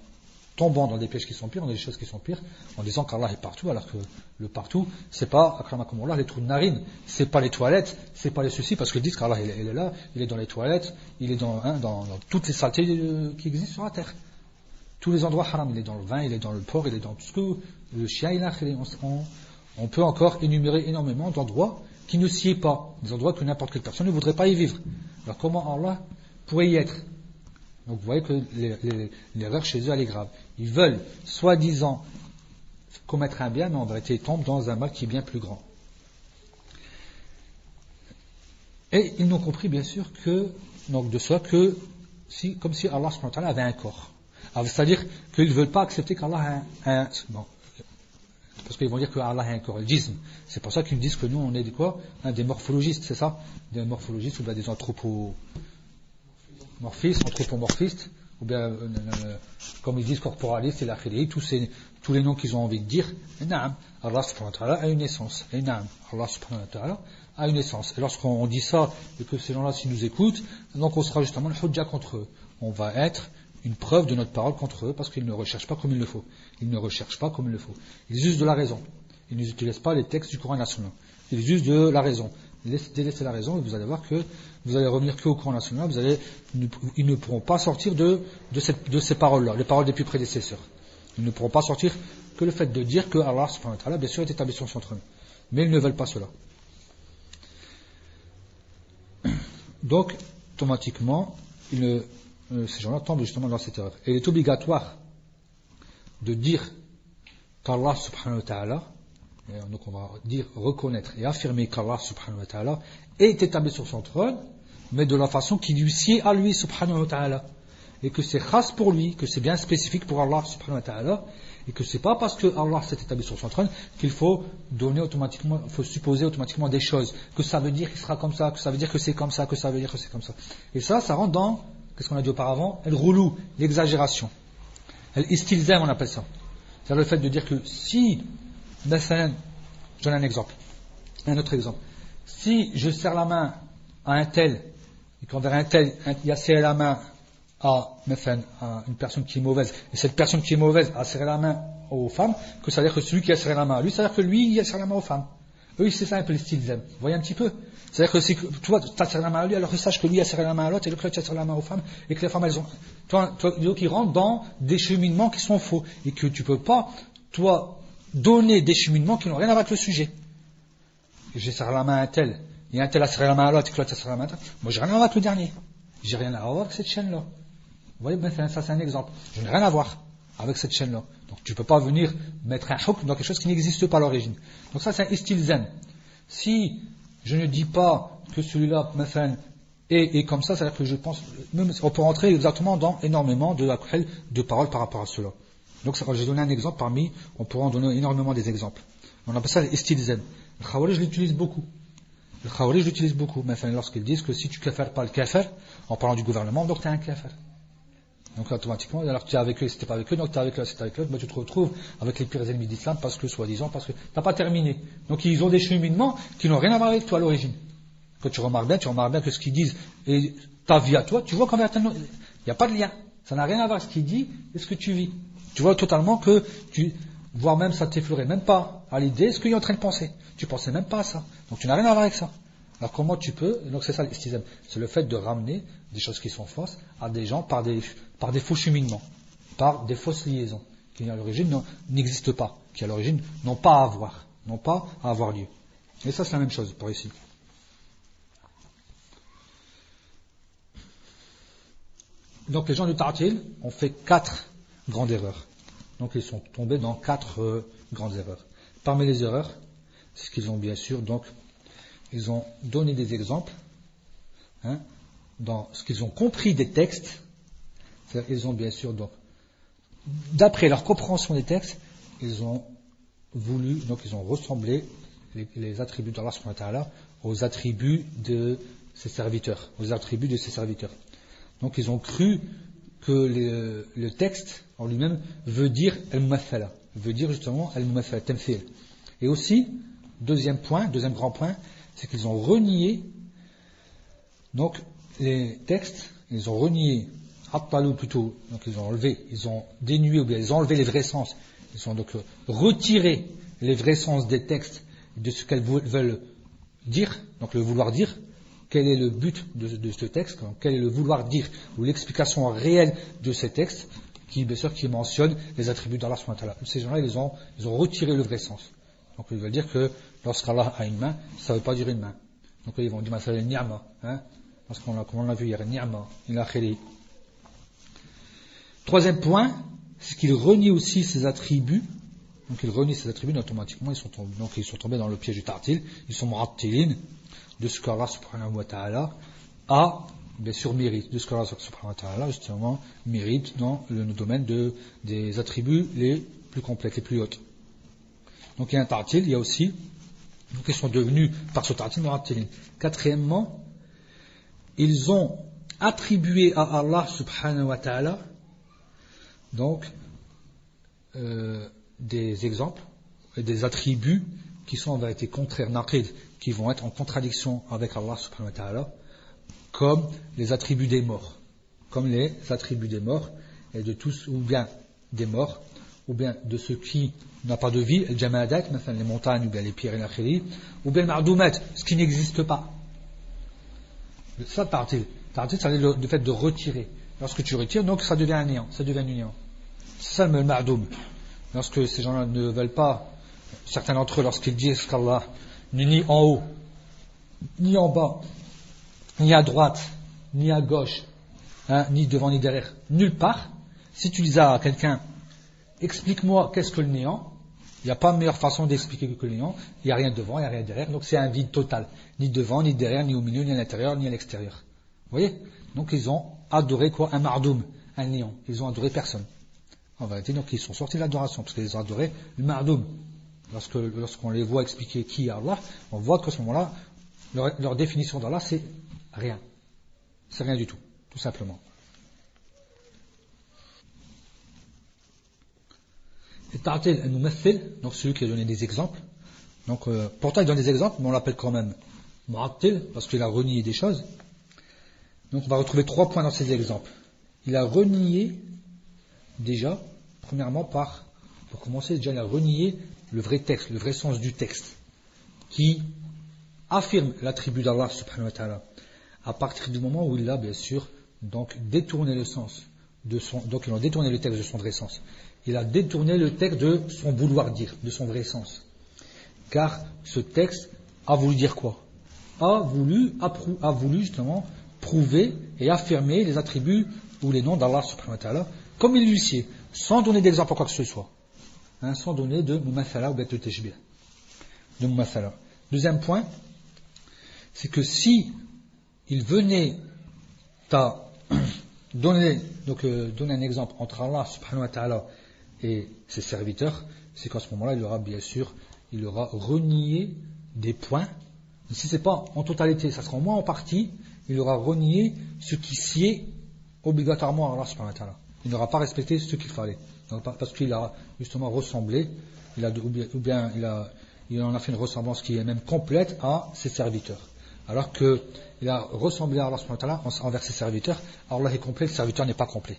tombant dans des pièges qui sont pires, dans des choses qui sont pires, en disant qu'Allah est partout, alors que le partout, c'est pas, les trous de narine, c'est pas les toilettes, c'est pas les soucis, parce qu'ils disent qu'Allah, il, est là, il est dans les toilettes, il est dans, hein, toutes les saletés euh, qui existent sur la terre. Tous les endroits haram, il est dans le vin, il est dans le porc, il est dans tout ce que le chien, il a on, on peut encore énumérer énormément d'endroits qui ne s'y est pas, des endroits que n'importe quelle personne ne voudrait pas y vivre. Alors comment Allah pourrait y être Donc vous voyez que l'erreur chez eux, elle est grave. Ils veulent, soi-disant, commettre un bien, mais en vérité, ils tombent dans un mal qui est bien plus grand. Et ils n'ont compris, bien sûr, que, de soi, que si, comme si Allah avait un corps. C'est-à-dire qu'ils ne veulent pas accepter qu'Allah a un, parce qu'ils vont dire qu'Allah a un corps, ils disent. C'est pour ça qu'ils disent que nous, on est des quoi? Des morphologistes, c'est ça? Des morphologistes ou des anthropomorphistes, anthropomorphistes, ou bien, euh, euh, comme ils disent, corporalistes et la tous, ces, tous les noms qu'ils ont envie de dire. Allah subhanahu wa ta'ala a une essence. Et Allah subhanahu wa a une essence. Et lorsqu'on dit ça, et que ces gens-là, s'ils nous écoutent, donc on sera justement le hujja contre eux. On va être une preuve de notre parole contre eux parce qu'ils ne recherchent pas comme il le faut. Ils ne recherchent pas comme il le faut. Ils usent de la raison. Ils n'utilisent pas les textes du Coran national. Ils usent de la raison. Délaissez la raison vous allez voir que vous allez revenir que au Coran national. Vous ils ne pourront pas sortir de, ces paroles-là, les paroles des plus prédécesseurs. Ils ne pourront pas sortir que le fait de dire que Allah, bien sûr, est établi sur son trône. Mais ils ne veulent pas cela. Donc, automatiquement, euh, ces gens-là tombent justement dans cette erreur. Il est obligatoire de dire qu'Allah subhanahu wa ta'ala, donc on va dire reconnaître et affirmer qu'Allah subhanahu wa ta'ala est établi sur son trône, mais de la façon qui lui sied à lui subhanahu wa ta'ala. Et que c'est khas pour lui, que c'est bien spécifique pour Allah subhanahu wa ta'ala, et que c'est pas parce que Allah s'est établi sur son trône qu'il faut donner automatiquement, faut supposer automatiquement des choses, que ça veut dire qu'il sera comme ça, que ça veut dire que c'est comme ça, que ça veut dire que c'est comme ça. Et ça, ça rentre dans qu'est-ce qu'on a dit auparavant El roulou, l'exagération. El istilzam, on appelle ça. C'est le fait de dire que si, je donne un exemple, un autre exemple. Si je serre la main à un tel, et quand un tel, il a serré la main à, à une personne qui est mauvaise, et cette personne qui est mauvaise a serré la main aux femmes, que ça veut dire que celui qui a serré la main à lui, ça veut dire que lui, il a serré la main aux femmes. Eux, c'est ça un peu le style Vous voyez un petit peu? C'est-à-dire que si toi, tu as serré la main à lui, alors que sache que lui a serré la main à l'autre, et l'autre a serré la main aux femmes, et que les femmes, elles ont. Toi, toi donc ils rentrent dans des cheminements qui sont faux, et que tu peux pas, toi, donner des cheminements qui n'ont rien à voir avec le sujet. J'ai serré la main à un tel, et un tel a serré la main à l'autre, l'autre a serré la main à l'autre. Moi, j'ai rien à voir avec le dernier. J'ai rien à voir avec cette chaîne-là. Vous voyez, ben, ça c'est un exemple. Je n'ai rien à voir avec cette chaîne-là. Donc tu ne peux pas venir mettre un hukm dans quelque chose qui n'existe pas à l'origine. Donc ça c'est un style zen. Si je ne dis pas que celui-là, est, est comme ça, c'est-à-dire que je pense, on peut rentrer exactement dans énormément de, de paroles par rapport à cela. Donc je vais donner un exemple parmi, on pourra en donner énormément des exemples. On appelle ça le style zen. Le khawarij l'utilise beaucoup. Le khawarij l'utilise beaucoup, lorsqu'ils disent que si tu ne pas le kafir, en parlant du gouvernement, donc tu es un kafir. Donc automatiquement, alors tu es avec eux, c'était pas avec eux, donc tu es avec eux, c'était avec eux, mais tu te retrouves avec les pires ennemis d'islam parce que, soi-disant, parce que tu n'as pas terminé. Donc ils ont des cheminements qui n'ont rien à voir avec toi à l'origine. Quand tu remarques bien, tu remarques bien que ce qu'ils disent et ta vie à toi, tu vois qu'en fait, il n'y a pas de lien. Ça n'a rien à voir avec ce qu'il dit et ce que tu vis. Tu vois totalement que tu, voire même ça t'effleurait même pas à l'idée ce qu'il est en train de penser. Tu pensais même pas à ça. Donc tu n'as rien à voir avec ça. Alors comment tu peux, donc c'est ça l'istisme, c'est le fait de ramener des choses qui sont fausses à des gens par des, par des faux cheminements, par des fausses liaisons, qui à l'origine n'existent pas, qui à l'origine n'ont pas à avoir, n'ont pas à avoir lieu. Et ça c'est la même chose pour ici. Donc les gens du Tartil ont fait quatre grandes erreurs. Donc ils sont tombés dans quatre euh, grandes erreurs. Parmi les erreurs, c'est ce qu'ils ont bien sûr donc ils ont donné des exemples hein, dans ce qu'ils ont compris des textes. Ils ont bien sûr, donc, d'après leur compréhension des textes, ils ont voulu, donc ils ont ressemblé les, attributs d'Allah aux attributs de ses serviteurs, aux attributs de ses serviteurs. Donc ils ont cru que le, texte en lui-même veut dire al-mumathala, veut dire justement al-mumathala, Et aussi, deuxième point, deuxième grand point, c'est qu'ils ont renié donc les textes, ils ont renié Attalou plutôt, donc ils ont enlevé, ils ont dénué ou bien ils ont enlevé les vrais sens, ils ont donc retiré les vrais sens des textes de ce qu'elles veulent dire, donc le vouloir dire, quel est le but de, ce texte, quel est le vouloir dire, ou l'explication réelle de ces textes, qui, bien sûr, qui mentionnent les attributs d'Allah. Ces gens-là, ils ont, ils ont retiré le vrai sens. Donc, ils veulent dire que lorsqu'Allah a une main, ça ne veut pas dire une main. Donc, ils vont dire, c'est le ni'ma, hein, parce qu'on l'a, l'a vu hier, ni'ma, il a Troisième point, c'est qu'ils renient aussi ses attributs. Donc, ils renient ses attributs, automatiquement, ils sont tombés, donc, ils sont tombés dans le piège du tartil. Ils sont mu'attilin de ce qu'Allah subhanahu wa ta'ala a bien sûr mérite, de ce qu'Allah subhanahu wa ta'ala justement mérite dans le, domaine de, des attributs les plus complètes, les plus hautes. Donc il y a un tartil, il y a aussi, donc ils sont devenus par ce tartil mu'attilin. Quatrièmement, ils ont attribué à Allah subhanahu wa ta'ala donc euh, des exemples et des attributs qui sont en vérité contraires, naqid, qui vont être en contradiction avec Allah subhanahu wa ta'ala, comme les attributs des morts, comme les attributs des morts, et de tous, ou bien des morts, ou bien de ceux qui n'ont pas de vie, les montagnes, ou bien les pierres et ou bien le ce qui n'existe pas. Ça, tartil. Tartil, c'est le, fait de retirer. Lorsque tu retires, donc ça devient un néant, ça devient un néant. C'est ça le ma'doum. Lorsque ces gens-là ne veulent pas, certains d'entre eux, lorsqu'ils disent qu'Allah ni en haut, ni en bas, ni à droite, ni à gauche, hein, ni devant, ni derrière, nulle part, si tu dis à quelqu'un, explique-moi qu'est-ce que le néant, il n'y a pas meilleure façon d'expliquer que le néant, il n'y a rien devant, il n'y a rien derrière, donc c'est un vide total, ni devant, ni derrière, ni au milieu, ni à l'intérieur, ni à l'extérieur. Vous voyez? Donc ils ont adoré quoi? Un mardoum, un néant. Ils ont adoré personne. En vérité, donc ils sont sortis de l'adoration, parce qu'ils ont adoré le mardoum. Lorsque, lorsqu'on les voit expliquer qui est Allah, on voit qu'à ce moment-là, leur, définition d'Allah, c'est rien. C'est rien du tout, tout simplement. Ta'atil nous donc celui qui a donné des exemples. Donc, euh, pourtant il donne des exemples, mais on l'appelle quand même Mu'attil, parce qu'il a renié des choses. Donc on va retrouver trois points dans ces exemples. Il a renié déjà Premièrement, par, pour commencer, déjà, il a renié le vrai texte, le vrai sens du texte, qui affirme l'attribut d'Allah subhanahu wa ta'ala, à partir du moment où il a, bien sûr, donc détourné le sens de son, donc il a détourné le texte de son vrai sens. Il a détourné le texte de son vouloir dire, de son vrai sens. Car ce texte a voulu dire quoi? A voulu, a, voulu justement prouver et affirmer les attributs ou les noms d'Allah subhanahu wa ta'ala, comme il lui sans donner d'exemple à quoi que ce soit. Hein, sans donner de mumathala ou de teshbih. De mumathala. Deuxième point, c'est que si il venait à euh, donner un exemple entre Allah subhanahu wa ta'ala et ses serviteurs, c'est qu'à ce moment-là, il aura bien sûr, il aura renié des points. si ce n'est pas en totalité, ça sera au moins en partie, il aura renié ce qui sied obligatoirement à Allah subhanahu wa il n'aura pas respecté ce qu'il fallait. parce qu'il a justement ressemblé, il a, ou bien, il en a fait une ressemblance qui est même complète à ses serviteurs. Alors qu'il a ressemblé à Allah envers ses serviteurs, Allah est complet, le serviteur n'est pas complet.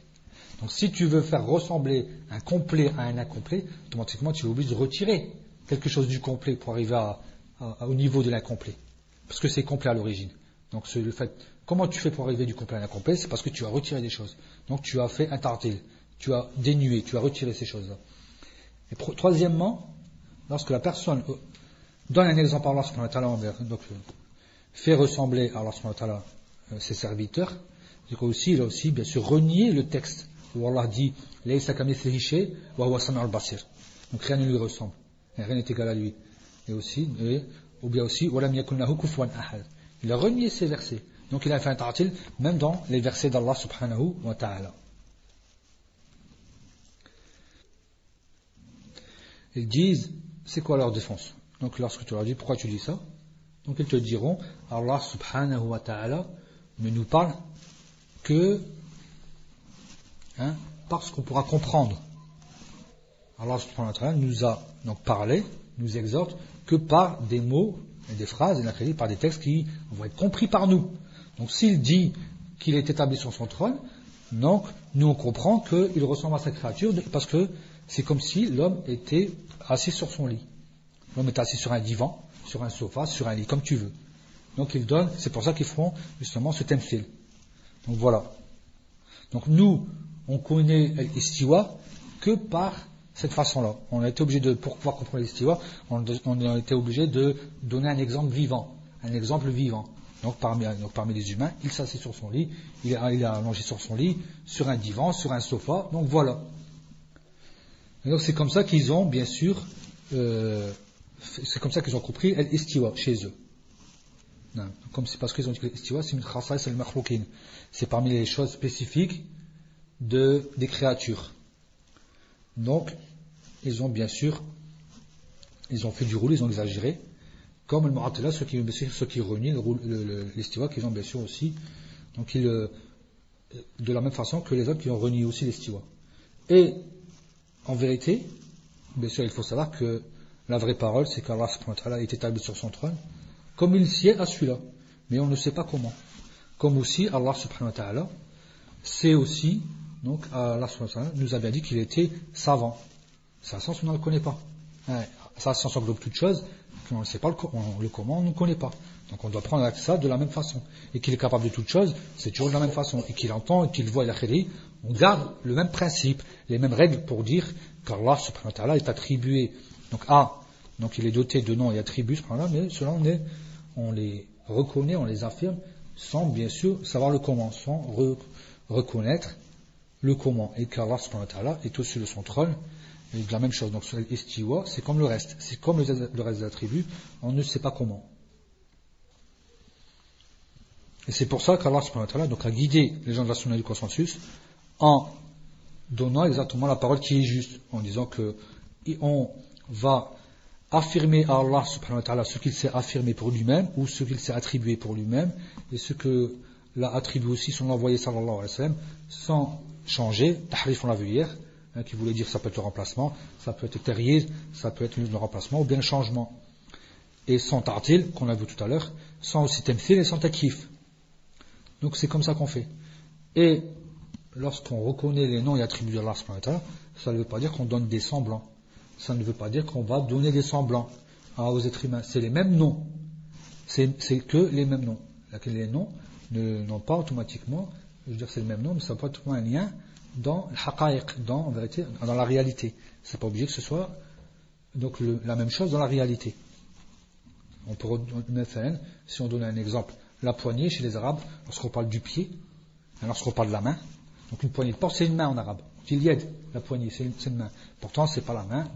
Donc si tu veux faire ressembler un complet à un incomplet, automatiquement tu es obligé de retirer quelque chose du complet pour arriver au niveau de l'incomplet. Parce que c'est complet à l'origine. Donc c'est le fait Comment tu fais pour arriver du complet à l'incomplet? C'est parce que tu as retiré des choses. Donc tu as fait un tartil, tu as dénué, tu as retiré ces choses-là. Et troisièmement, lorsque la personne euh, donne un exemple à Allah donc euh, fait ressembler à Allah euh, ses serviteurs, donc aussi, il a aussi bien sûr renié le texte où Allah dit donc rien ne lui ressemble, rien n'est égal à lui. Et aussi, ou bien aussi, il a renié ces versets. Donc il a fait un ta'atil même dans les versets d'Allah subhanahu wa ta'ala. Ils disent, c'est quoi leur défense? Donc lorsque tu leur dis, pourquoi tu dis ça? Donc ils te diront, Allah subhanahu wa ta'ala ne nous parle que hein, parce qu'on pourra comprendre. Allah subhanahu wa ta'ala nous a donc parlé, nous exhorte que par des mots et des phrases, et par des textes qui vont être compris par nous. Donc s'il dit qu'il est établi sur son trône, donc nous on comprend qu'il ressemble à sa créature parce que c'est comme si l'homme était assis sur son lit. L'homme est assis sur un divan, sur un sofa, sur un lit, comme tu veux. Donc il donne, c'est pour ça qu'ils font justement ce thème Donc voilà. Donc nous, on connaît l'istiwa que par cette façon-là. On a été obligé de, pour pouvoir comprendre l'istiwa, on, a été obligé de donner un exemple vivant, un exemple vivant. Donc parmi, les humains, il s'assied sur son lit, il a allongé sur son lit, sur un divan, sur un sofa, donc voilà. Et donc c'est comme ça qu'ils ont, bien sûr, euh, c'est comme ça qu'ils ont compris l'istiwa chez eux. Comme c'est parce qu'ils ont dit que l'istiwa, c'est C'est parmi les choses spécifiques de, des créatures. Donc, ils ont bien sûr, ils ont fait du roule, ils ont exagéré. Comme le Mu'atala, ceux qui, ceux qui renient l'istiwa, qu'ils ont bien sûr aussi. Donc, ils, euh, de la même façon que les autres qui ont renié aussi l'istiwa. Et, en vérité, bien sûr, il faut savoir que la vraie parole, c'est qu'Allah est établi sur son trône, comme il est à celui-là. Mais on ne sait pas comment. Comme aussi, Allah subhanahu wa ta'ala, c'est aussi donc Allah nous avait dit qu'il était savant. Sa science, on ne le connaît pas. Sa science englobe toute chose, on ne sait pas le, comment, on ne connaît pas. Donc on doit prendre ça de la même façon. Et qu'il est capable de toute chose, c'est toujours de la même façon. Et qu'il entend et qu'il voit la on garde le même principe, les mêmes règles pour dire qu'Allah subhanahu wa ta'ala est attribué. Donc A, donc il est doté de noms et attributs, mais cela on, on les reconnaît, on les affirme, sans bien sûr savoir le comment, sans reconnaître le comment, et qu'Allah est au-dessus de son trône, et de la même chose. Donc, istiwa, c'est comme le reste. C'est comme le, reste des attributs, on ne sait pas comment. Et c'est pour ça qu'Allah donc, a guidé les gens de la Sunna du consensus en donnant exactement la parole qui est juste, en disant que on va affirmer à Allah ce qu'il s'est affirmé pour lui-même ou ce qu'il s'est attribué pour lui-même et ce que l'a attribué aussi son envoyé sallallahu alayhi wa sallam sans changer, tahrif on l'a vu hier, hein, qui voulait dire ça peut être le remplacement, ça peut être terrier, ça peut être le remplacement, ou bien le changement. Et sans tartil, qu'on a vu tout à l'heure, sans aussi temthil et sans takif. Donc c'est comme ça qu'on fait. Et lorsqu'on reconnaît les noms et attributs d'Allah, ça ne veut pas dire qu'on donne des semblants. Ça ne veut pas dire qu'on va donner des semblants aux êtres humains. C'est les mêmes noms. C'est que les mêmes noms. Les noms n'ont pas automatiquement je veux dire c'est le même nom, mais ça n'a pas tout un lien dans le dans, en vérité, dans la réalité. C'est pas obligé que ce soit donc la même chose dans la réalité. On peut si on donne un exemple, la poignée chez les Arabes, lorsqu'on parle du pied, hein, lorsqu'on parle de la main, donc une poignée de porte, c'est une main en arabe. Il y aide, la poignée, c'est une, main. Pourtant, c'est pas la main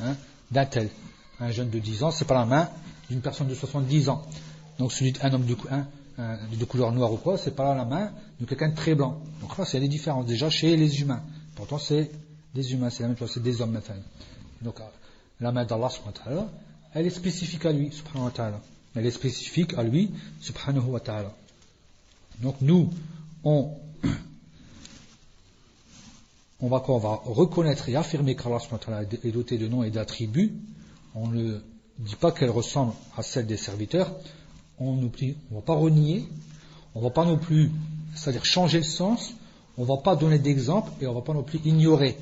hein, d'un tel. Un jeune de 10 ans, c'est pas la main d'une personne de 70 ans. Donc celui d'un homme de, couleur noire ou quoi, c'est pas la main de quelqu'un de très blanc. Donc là, c'est des différences déjà chez les humains. Pourtant, c'est des humains, c'est la même chose, c'est des hommes maintenant. Donc, euh, la main d'Allah, elle est spécifique à lui, subhanahu. Elle est spécifique à lui, subhanahu. Donc, nous, on, on va reconnaître et affirmer qu'Allah est doté de noms et d'attributs. On ne dit pas qu'elle ressemble à celle des serviteurs, on ne va pas renier, on ne va pas non plus, c'est-à-dire changer le sens, on ne va pas donner d'exemple et on ne va pas non plus ignorer.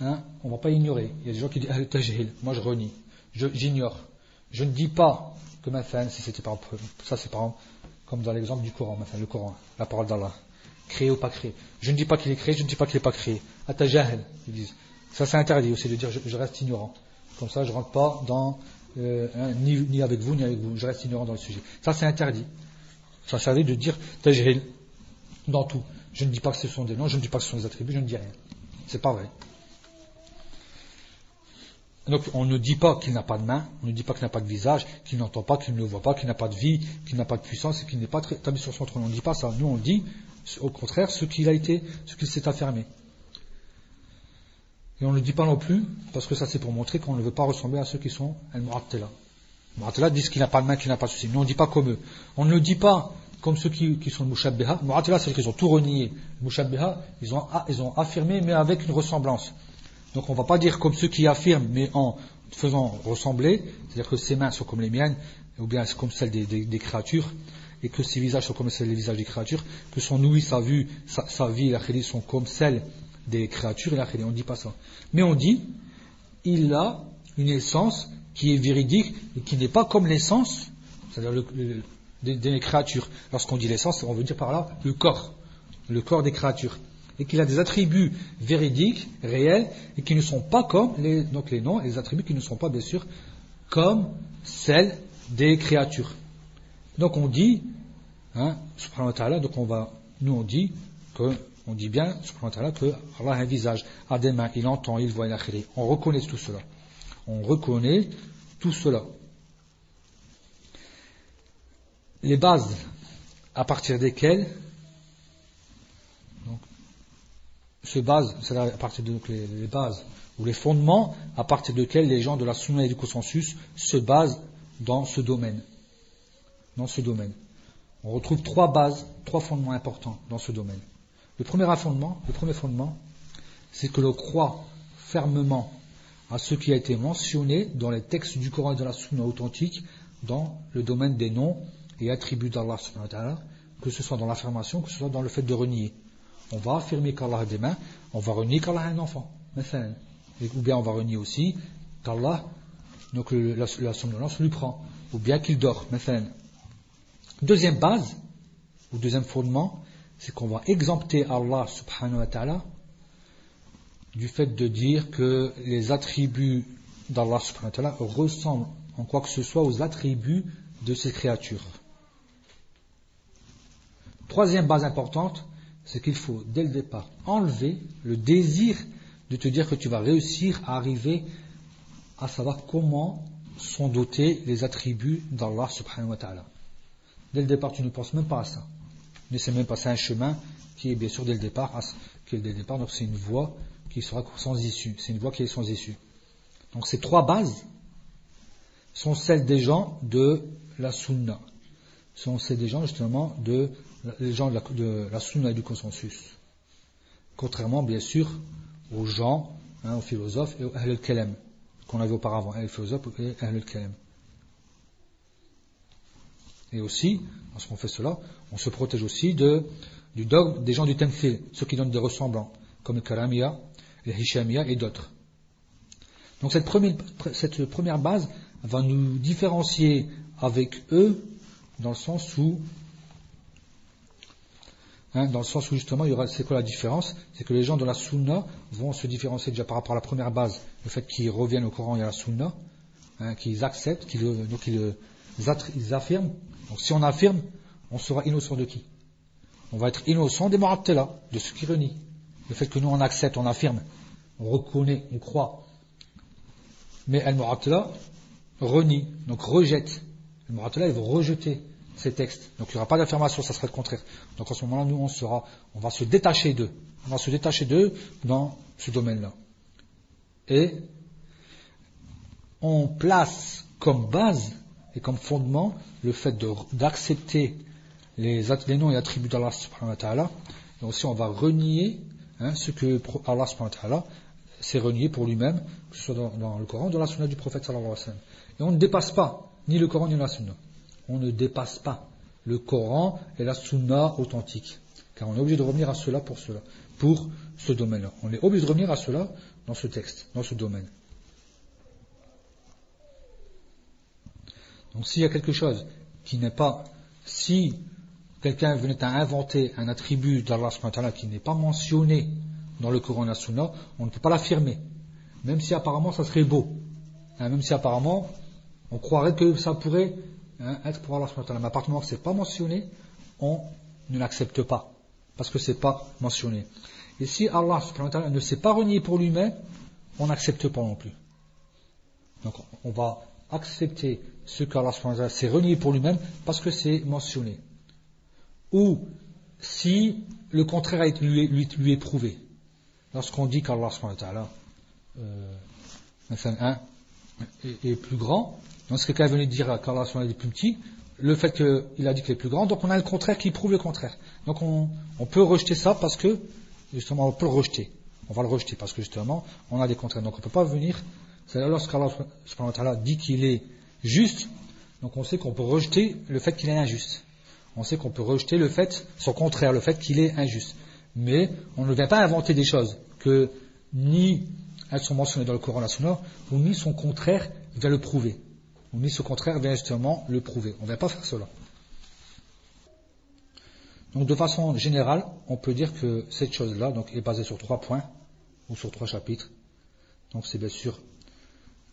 Hein? On ne va pas ignorer. Il y a des gens qui disent ah, moi je renie, j'ignore. Je, ne dis pas que ma femme, si c'était par ça c'est par comme dans l'exemple du Coran, ma le Coran, la parole d'Allah, créé ou pas créé. Je ne dis pas qu'il est créé, je ne dis pas qu'il n'est pas créé. Atajahel, ils disent. Ça c'est interdit aussi de dire je, reste ignorant. Comme ça je rentre pas dans euh, hein, ni, avec vous, ni avec vous. Je reste ignorant dans le sujet. Ça, c'est interdit. Ça s'interdit de dire tajhil dans tout. Je ne dis pas que ce sont des noms, je ne dis pas que ce sont des attributs, je ne dis rien. C'est pas vrai. Donc on ne dit pas qu'il n'a pas de main, on ne dit pas qu'il n'a pas de visage, qu'il n'entend pas, qu'il ne le voit pas, qu'il n'a pas de vie, qu'il n'a pas de puissance et qu'il n'est pas établi sur son trône. On ne dit pas ça. Nous on dit au contraire ce qu'il a été, ce qu'il s'est affirmé. Et on ne le dit pas non plus, parce que ça c'est pour montrer qu'on ne veut pas ressembler à ceux qui sont al-mu'attila. Mu'attila disent qu'il n'a pas de main, qu'il n'a pas de souci. Nous on ne dit pas comme eux. On ne le dit pas comme ceux qui, qui sont mushabbiha. Mu'attila c'est qu'ils ont tout renié. Mushabbiha, ils ont, ils ont affirmé mais avec une ressemblance. Donc on ne va pas dire comme ceux qui affirment mais en faisant ressembler, c'est-à-dire que ses mains sont comme les miennes, ou bien comme celles des, créatures, et que ses visages sont comme celles des visages des créatures, que son ouïe, sa vue, sa, vie la sont comme celles des créatures et la On ne dit pas ça. Mais on dit, il a une essence qui est véridique et qui n'est pas comme l'essence, c'est-à-dire des, créatures. Lorsqu'on dit l'essence, on veut dire par là le corps. le corps des créatures, et qu'il a des attributs véridiques, réels, et qui ne sont pas comme les, donc les noms et les attributs qui ne sont pas bien sûr comme celles des créatures. Donc on dit, hein, donc on va, nous on dit que, on dit bien, subhanahu wa ta'ala, que Allah a un visage, a des mains, il entend, il voit, il a On reconnaît tout cela. On reconnaît tout cela. Les bases à partir desquelles donc, se basent, c'est à partir de les, les, bases ou les fondements à partir desquels les gens de la sunna et du consensus se basent dans ce domaine. Dans ce domaine. On retrouve trois bases, trois fondements importants dans ce domaine. Le premier fondement, le premier fondement, c'est que l'on croit fermement à ce qui a été mentionné dans les textes du Coran et de la Sunna authentique dans le domaine des noms et attributs d'Allah, que ce soit dans l'affirmation, que ce soit dans le fait de renier. On va affirmer qu'Allah a des mains, on va renier qu'Allah a un enfant, ou bien on va renier aussi qu'Allah, donc la, la somnolence lui prend, ou bien qu'il dort, Deuxième base, ou deuxième fondement, c'est qu'on va exempter Allah subhanahu wa ta'ala du fait de dire que les attributs d'Allah subhanahu wa ta'ala ressemblent en quoi que ce soit aux attributs de ces créatures. Troisième base importante, c'est qu'il faut dès le départ enlever le désir de te dire que tu vas réussir à arriver à savoir comment sont dotés les attributs d'Allah subhanahu wa ta'ala. Dès le départ, tu ne penses même pas à ça. Mais c'est même pas un chemin qui est bien sûr dès le départ, qui le départ, donc c'est une voie qui sera sans issue. C'est une voie qui est sans issue. Donc ces trois bases sont celles des gens de la sunna. Sont celles des gens justement de les gens de la, de sunna et du consensus. Contrairement bien sûr aux gens, hein, aux philosophes et aux ahl al qu'on avait auparavant, les philosophes et ahl al Et aussi, lorsqu'on fait cela, on se protège aussi du dogme des gens du Temfil, ceux qui donnent des ressemblants, comme le Karamia, les Hishamia et d'autres. Donc cette première, cette première base va nous différencier avec eux dans le sens où hein, dans le sens où justement il y aura c'est quoi la différence? C'est que les gens de la Sunna vont se différencier déjà par rapport à la première base, le fait qu'ils reviennent au Coran et à la Sunna, hein, qu'ils acceptent, qu'ils donc ils, affirment. Donc si on affirme, on sera innocent de qui? On va être innocent des Mu'attila, de ceux qui renient. Le fait que nous on accepte, on affirme, on reconnaît, on croit. Mais Al-Mu'attila renie, donc rejette. Al-Mu'attila, ils rejeter ces textes. Donc il n'y aura pas d'affirmation, ça serait le contraire. Donc à ce moment-là, nous, on sera, on va se détacher d'eux. On va se détacher d'eux dans ce domaine-là. Et on place comme base et comme fondement le fait d'accepter les, noms et attributs d'Allah subhanahu wa ta'ala. Et aussi on va renier hein, ce que Allah subhanahu wa ta'ala s'est renié pour lui-même, que ce soit dans, le Coran, dans la sunna du prophète sallallahu alayhi wa sallam. Et on ne dépasse pas ni le Coran ni la sunna. On ne dépasse pas le Coran et la sunna authentique. Car on est obligé de revenir à cela pour cela, pour ce domaine-là. On est obligé de revenir à cela dans ce texte, dans ce domaine. Donc s'il y a quelque chose qui n'est pas, si quelqu'un venait à inventer un attribut d'Allah qui n'est pas mentionné dans le Coran et on ne peut pas l'affirmer. Même si apparemment ça serait beau. Hein, même si apparemment on croirait que ça pourrait hein, être pour Allah Mais à partir du moment que ce n'est pas mentionné, on ne l'accepte pas. Parce que ce n'est pas mentionné. Et si Allah ne s'est pas renié pour lui-même, on n'accepte pas non plus. Donc on va accepter ce qu'Allah s'est renié pour lui-même parce que c'est mentionné. Ou si le contraire lui, lui, lui est prouvé lorsqu'on dit qu'Allah euh, est, plus grand, lorsque quelqu'un venait dire qu'Allah est plus petit, le fait qu'il a dit qu'il est plus grand, donc on a le contraire qui prouve le contraire. Donc on, peut rejeter ça parce que, justement, on peut le rejeter. On va le rejeter parce que justement, on a des contraires. Donc on ne peut pas venir, c'est là lorsqu'Allah dit qu'il est juste, donc on sait qu'on peut rejeter le fait qu'il est injuste. On sait qu'on peut rejeter le fait, son contraire, le fait qu'il est injuste. Mais on ne vient pas inventer des choses que ni elles sont mentionnées dans le Coran la ou ni son contraire vient le prouver. Ou ni son contraire vient justement le prouver. On ne va pas faire cela. Donc de façon générale, on peut dire que cette chose-là donc, est basée sur trois points, ou sur trois chapitres. Donc c'est bien sûr,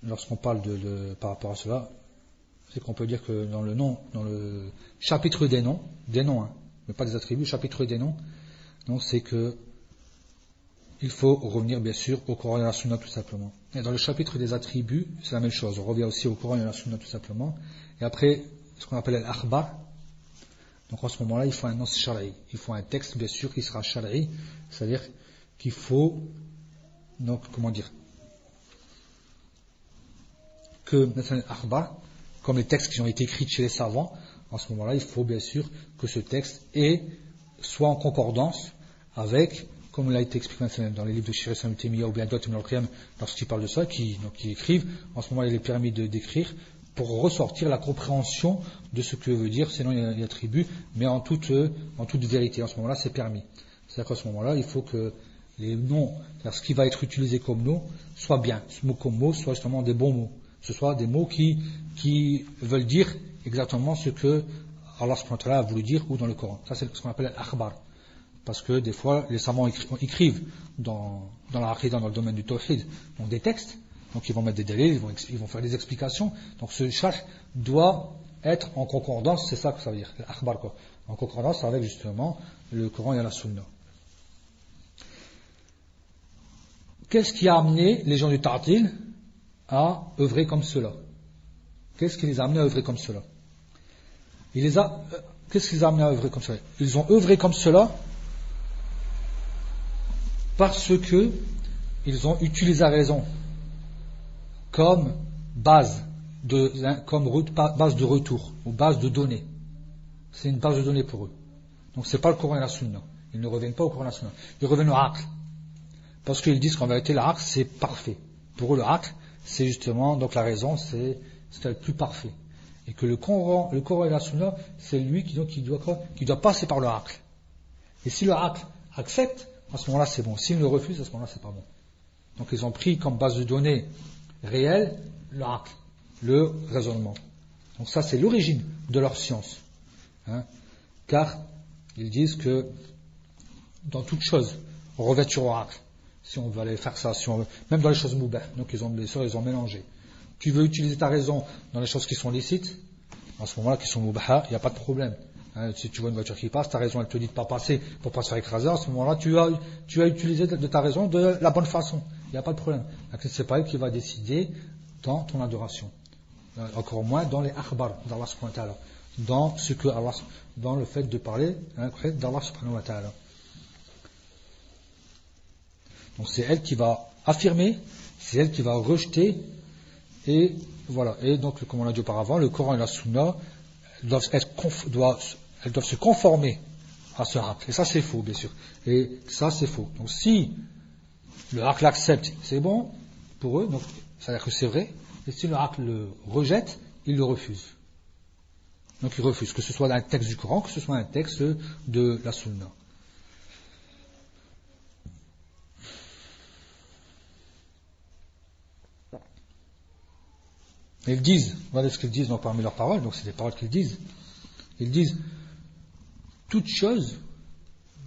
lorsqu'on parle de, par rapport à cela, c'est qu'on peut dire que dans le nom, dans le chapitre des noms, des noms, hein, mais pas des attributs, chapitre des noms, donc c'est que il faut revenir bien sûr au Coran et à la Sunna tout simplement. Et dans le chapitre des attributs, c'est la même chose. On revient aussi au Coran et à la Sunna tout simplement. Et après, ce qu'on appelle l'akhbar. Donc en ce moment-là, il faut un nos shara'i. Il faut un texte bien sûr qui sera shara'i. C'est-à-dire qu'il faut, donc comment dire, que l'akhbar, comme les textes qui ont été écrits chez les savants, en ce moment-là, il faut bien sûr que ce texte ait, soit en concordance avec comme il a été expliqué dans les livres de Shir Temiya ou bien d'autres lorsqu'ils parlent de ça, qui, écrivent, en ce moment il est permis d'écrire pour ressortir la compréhension de ce que veut dire, sinon il y a, tribu, mais en toute, en toute vérité. En ce moment-là, c'est permis. C'est-à-dire qu'à ce moment-là, il faut que les noms, ce qui va être utilisé comme nom, soit bien, ce mot comme mot, soit justement des bons mots. Ce soit des mots qui, qui veulent dire exactement ce que Allah a voulu dire ou dans le Coran. Ça, c'est ce qu'on appelle l'akhbar. Parce que des fois, les savants écrivent dans, dans la dans le domaine du tawhid, donc des textes, donc ils vont mettre des délais, ils vont, ils vont faire des explications. Donc ce charge doit être en concordance, c'est ça que ça veut dire, l'akhbar quoi. En concordance avec justement le Coran et la Sunna. Qu'est-ce qui a amené les gens du Ta'til? À œuvrer comme cela Qu'est-ce qui les a amenés à œuvrer comme cela? Les a, euh, Qu'est-ce œuvrer comme cela? Ils ont œuvré comme cela parce que ils ont utilisé la raison comme base de, comme base de retour ou base de données. C'est une base de données pour eux. Donc c'est pas le Coran et la Sunna. Ils ne reviennent pas au Coran et la Sunna. Ils reviennent au Aql. Parce qu'ils disent qu'en vérité, l'Aql c'est parfait. Pour eux, le Aql, c'est justement, donc la raison, c'est, le plus parfait. Et que le Coran, le c'est lui qui, donc, qui, doit, qui doit passer par le Aql. Et si le Aql accepte, à ce moment-là c'est bon. S'ils le refusent, à ce moment-là c'est pas bon. Donc ils ont pris comme base de données réelle l'acte, le raisonnement. Donc ça c'est l'origine de leur science. Hein. Car ils disent que dans toute chose, revêture au acte, si on veut aller faire ça, même dans les choses moubah, donc ils ont, ils ont mélangé. Tu veux utiliser ta raison dans les choses qui sont licites, à ce moment-là, qui sont moubah, il n'y a pas de problème. Hein, si tu vois une voiture qui passe, ta raison, elle te dit de ne pas passer pour pas se faire écraser, à ce moment-là, tu as, tu utilisé de, ta raison de la bonne façon. Il n'y a pas de problème. C'est pas elle qui va décider dans ton adoration. Euh, encore moins dans les akhbar d'Allah subhanahu. Dans ce que dans le fait de parler hein, d'Allah subhanahu. Donc c'est elle qui va affirmer, c'est elle qui va rejeter, et voilà. Et donc, comme on l'a dit auparavant, le Coran et la Sunna doivent, être, doivent elles doivent se conformer à ce haq. Et ça, c'est faux, bien sûr. Et ça, c'est faux. Donc, si le haq l'accepte, c'est bon pour eux, donc ça veut dire que c'est vrai. Et si le haq le rejette, ils le refusent. Donc, ils refusent, que ce soit un texte du Coran, que ce soit un texte de la Sunna. Ils disent, voilà ce qu'ils disent parmi leurs paroles, donc c'est des paroles qu'ils disent. Ils disent toute chose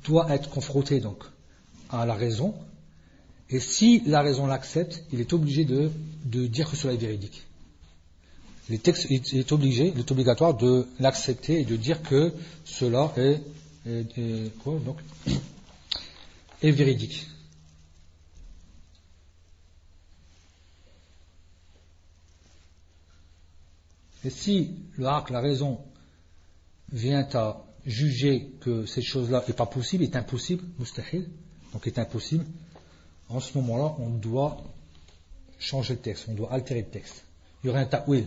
doit être confrontée donc à la raison. Et si la raison l'accepte, il est obligé de, dire que cela est véridique. Il est obligé, il est obligatoire de l'accepter et de dire que cela est, donc, est véridique. Et si le la raison, vient à juger que cette chose-là n'est pas possible, est impossible, mustahil, donc est impossible, en ce moment-là, on doit changer le texte, on doit altérer le texte. Il y aurait un ta'wil.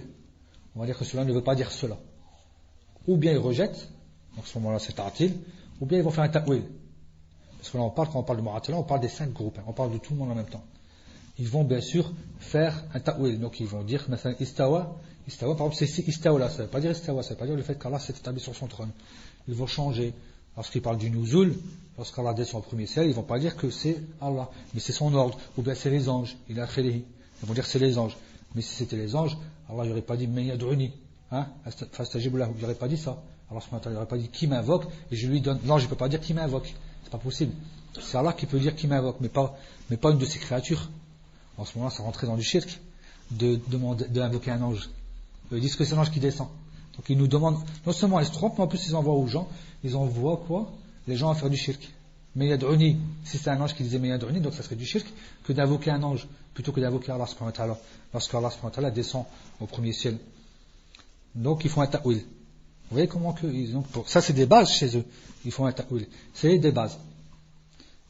On va dire que cela ne veut pas dire cela. Ou bien ils rejettent, en ce moment-là c'est ta'til, ou bien ils vont faire un ta'wil. Parce que là on parle, quand on parle de Mu'atila, on parle des cinq groupes, hein. on parle de tout le monde en même temps. Ils vont bien sûr faire un ta'wil, donc ils vont dire, istawa, par exemple c'est istawa ça ne veut pas dire istawa, ça veut pas dire le fait qu'Allah s'est établi sur son trône ils vont changer. Lorsqu'ils parlent du nuzul, lorsqu'Allah descend au premier ciel, ils ne vont pas dire que c'est Allah, mais c'est son ordre, ou bien c'est les anges. Il a Ils vont dire c'est les anges. Mais si c'était les anges, Allah n'aurait pas dit Hein Il n'aurait pas dit ça. Allah n'aurait pas dit qui m'invoque et je lui donne. Non, je ne peux pas dire qui m'invoque. C'est pas possible. C'est Allah qui peut dire qui m'invoque, mais pas, mais pas une de ses créatures. En ce moment-là, ça rentrait dans du shirk de demander, d'invoquer un ange. Ils disent que c'est l'ange qui descend. Donc ils nous demandent, non seulement ils se trompent, mais en plus ils envoient aux gens, ils envoient quoi? Les gens à faire du shirk. Mais il y a de si c'est un ange qui disait mais il y a de donc ça serait du shirk, que d'invoquer un ange, plutôt que d'invoquer Allah subhanahu wa ta'ala. Parce qu'Allah descend au premier ciel. Donc ils font un ta'wil. Vous voyez comment que ont, ça c'est des bases chez eux. Ils font un ta'wil. C'est des bases.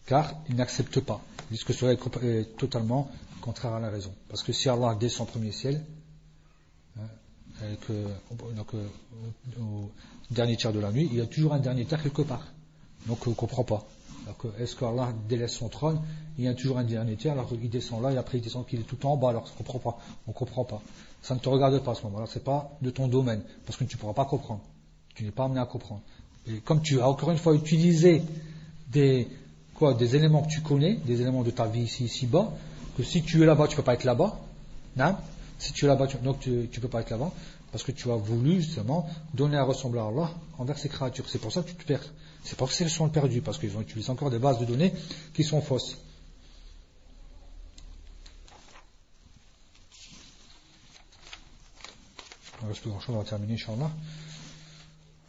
Car ils n'acceptent pas. Ils disent que cela est totalement contraire à la raison. Parce que si Allah descend au premier ciel, que, donc, euh, au dernier tiers de la nuit, il y a toujours un dernier tiers quelque part. Donc on ne comprend pas. Est-ce qu'Allah délaisse son trône? Il y a toujours un dernier tiers, alors il descend là et après il descend qu'il est tout en bas, alors on ne comprend pas. On comprend pas. Ça ne te regarde pas à ce moment-là, ce n'est pas de ton domaine, parce que tu ne pourras pas comprendre. Tu n'es pas amené à comprendre. Et comme tu as encore une fois utilisé des, quoi, des éléments que tu connais, des éléments de ta vie ici, ici bas, que si tu es là-bas, tu ne peux pas être là-bas. Si tu es là-bas, donc tu ne peux pas être là-bas, parce que tu as voulu justement donner à ressembler à Allah envers ces créatures. C'est pour ça que tu te perds. C'est pour ça qu'ils sont perdus, parce qu'ils ont utilisé encore des bases de données qui sont fausses. Il ne reste plus grand chose, on va terminer, Inch'Allah.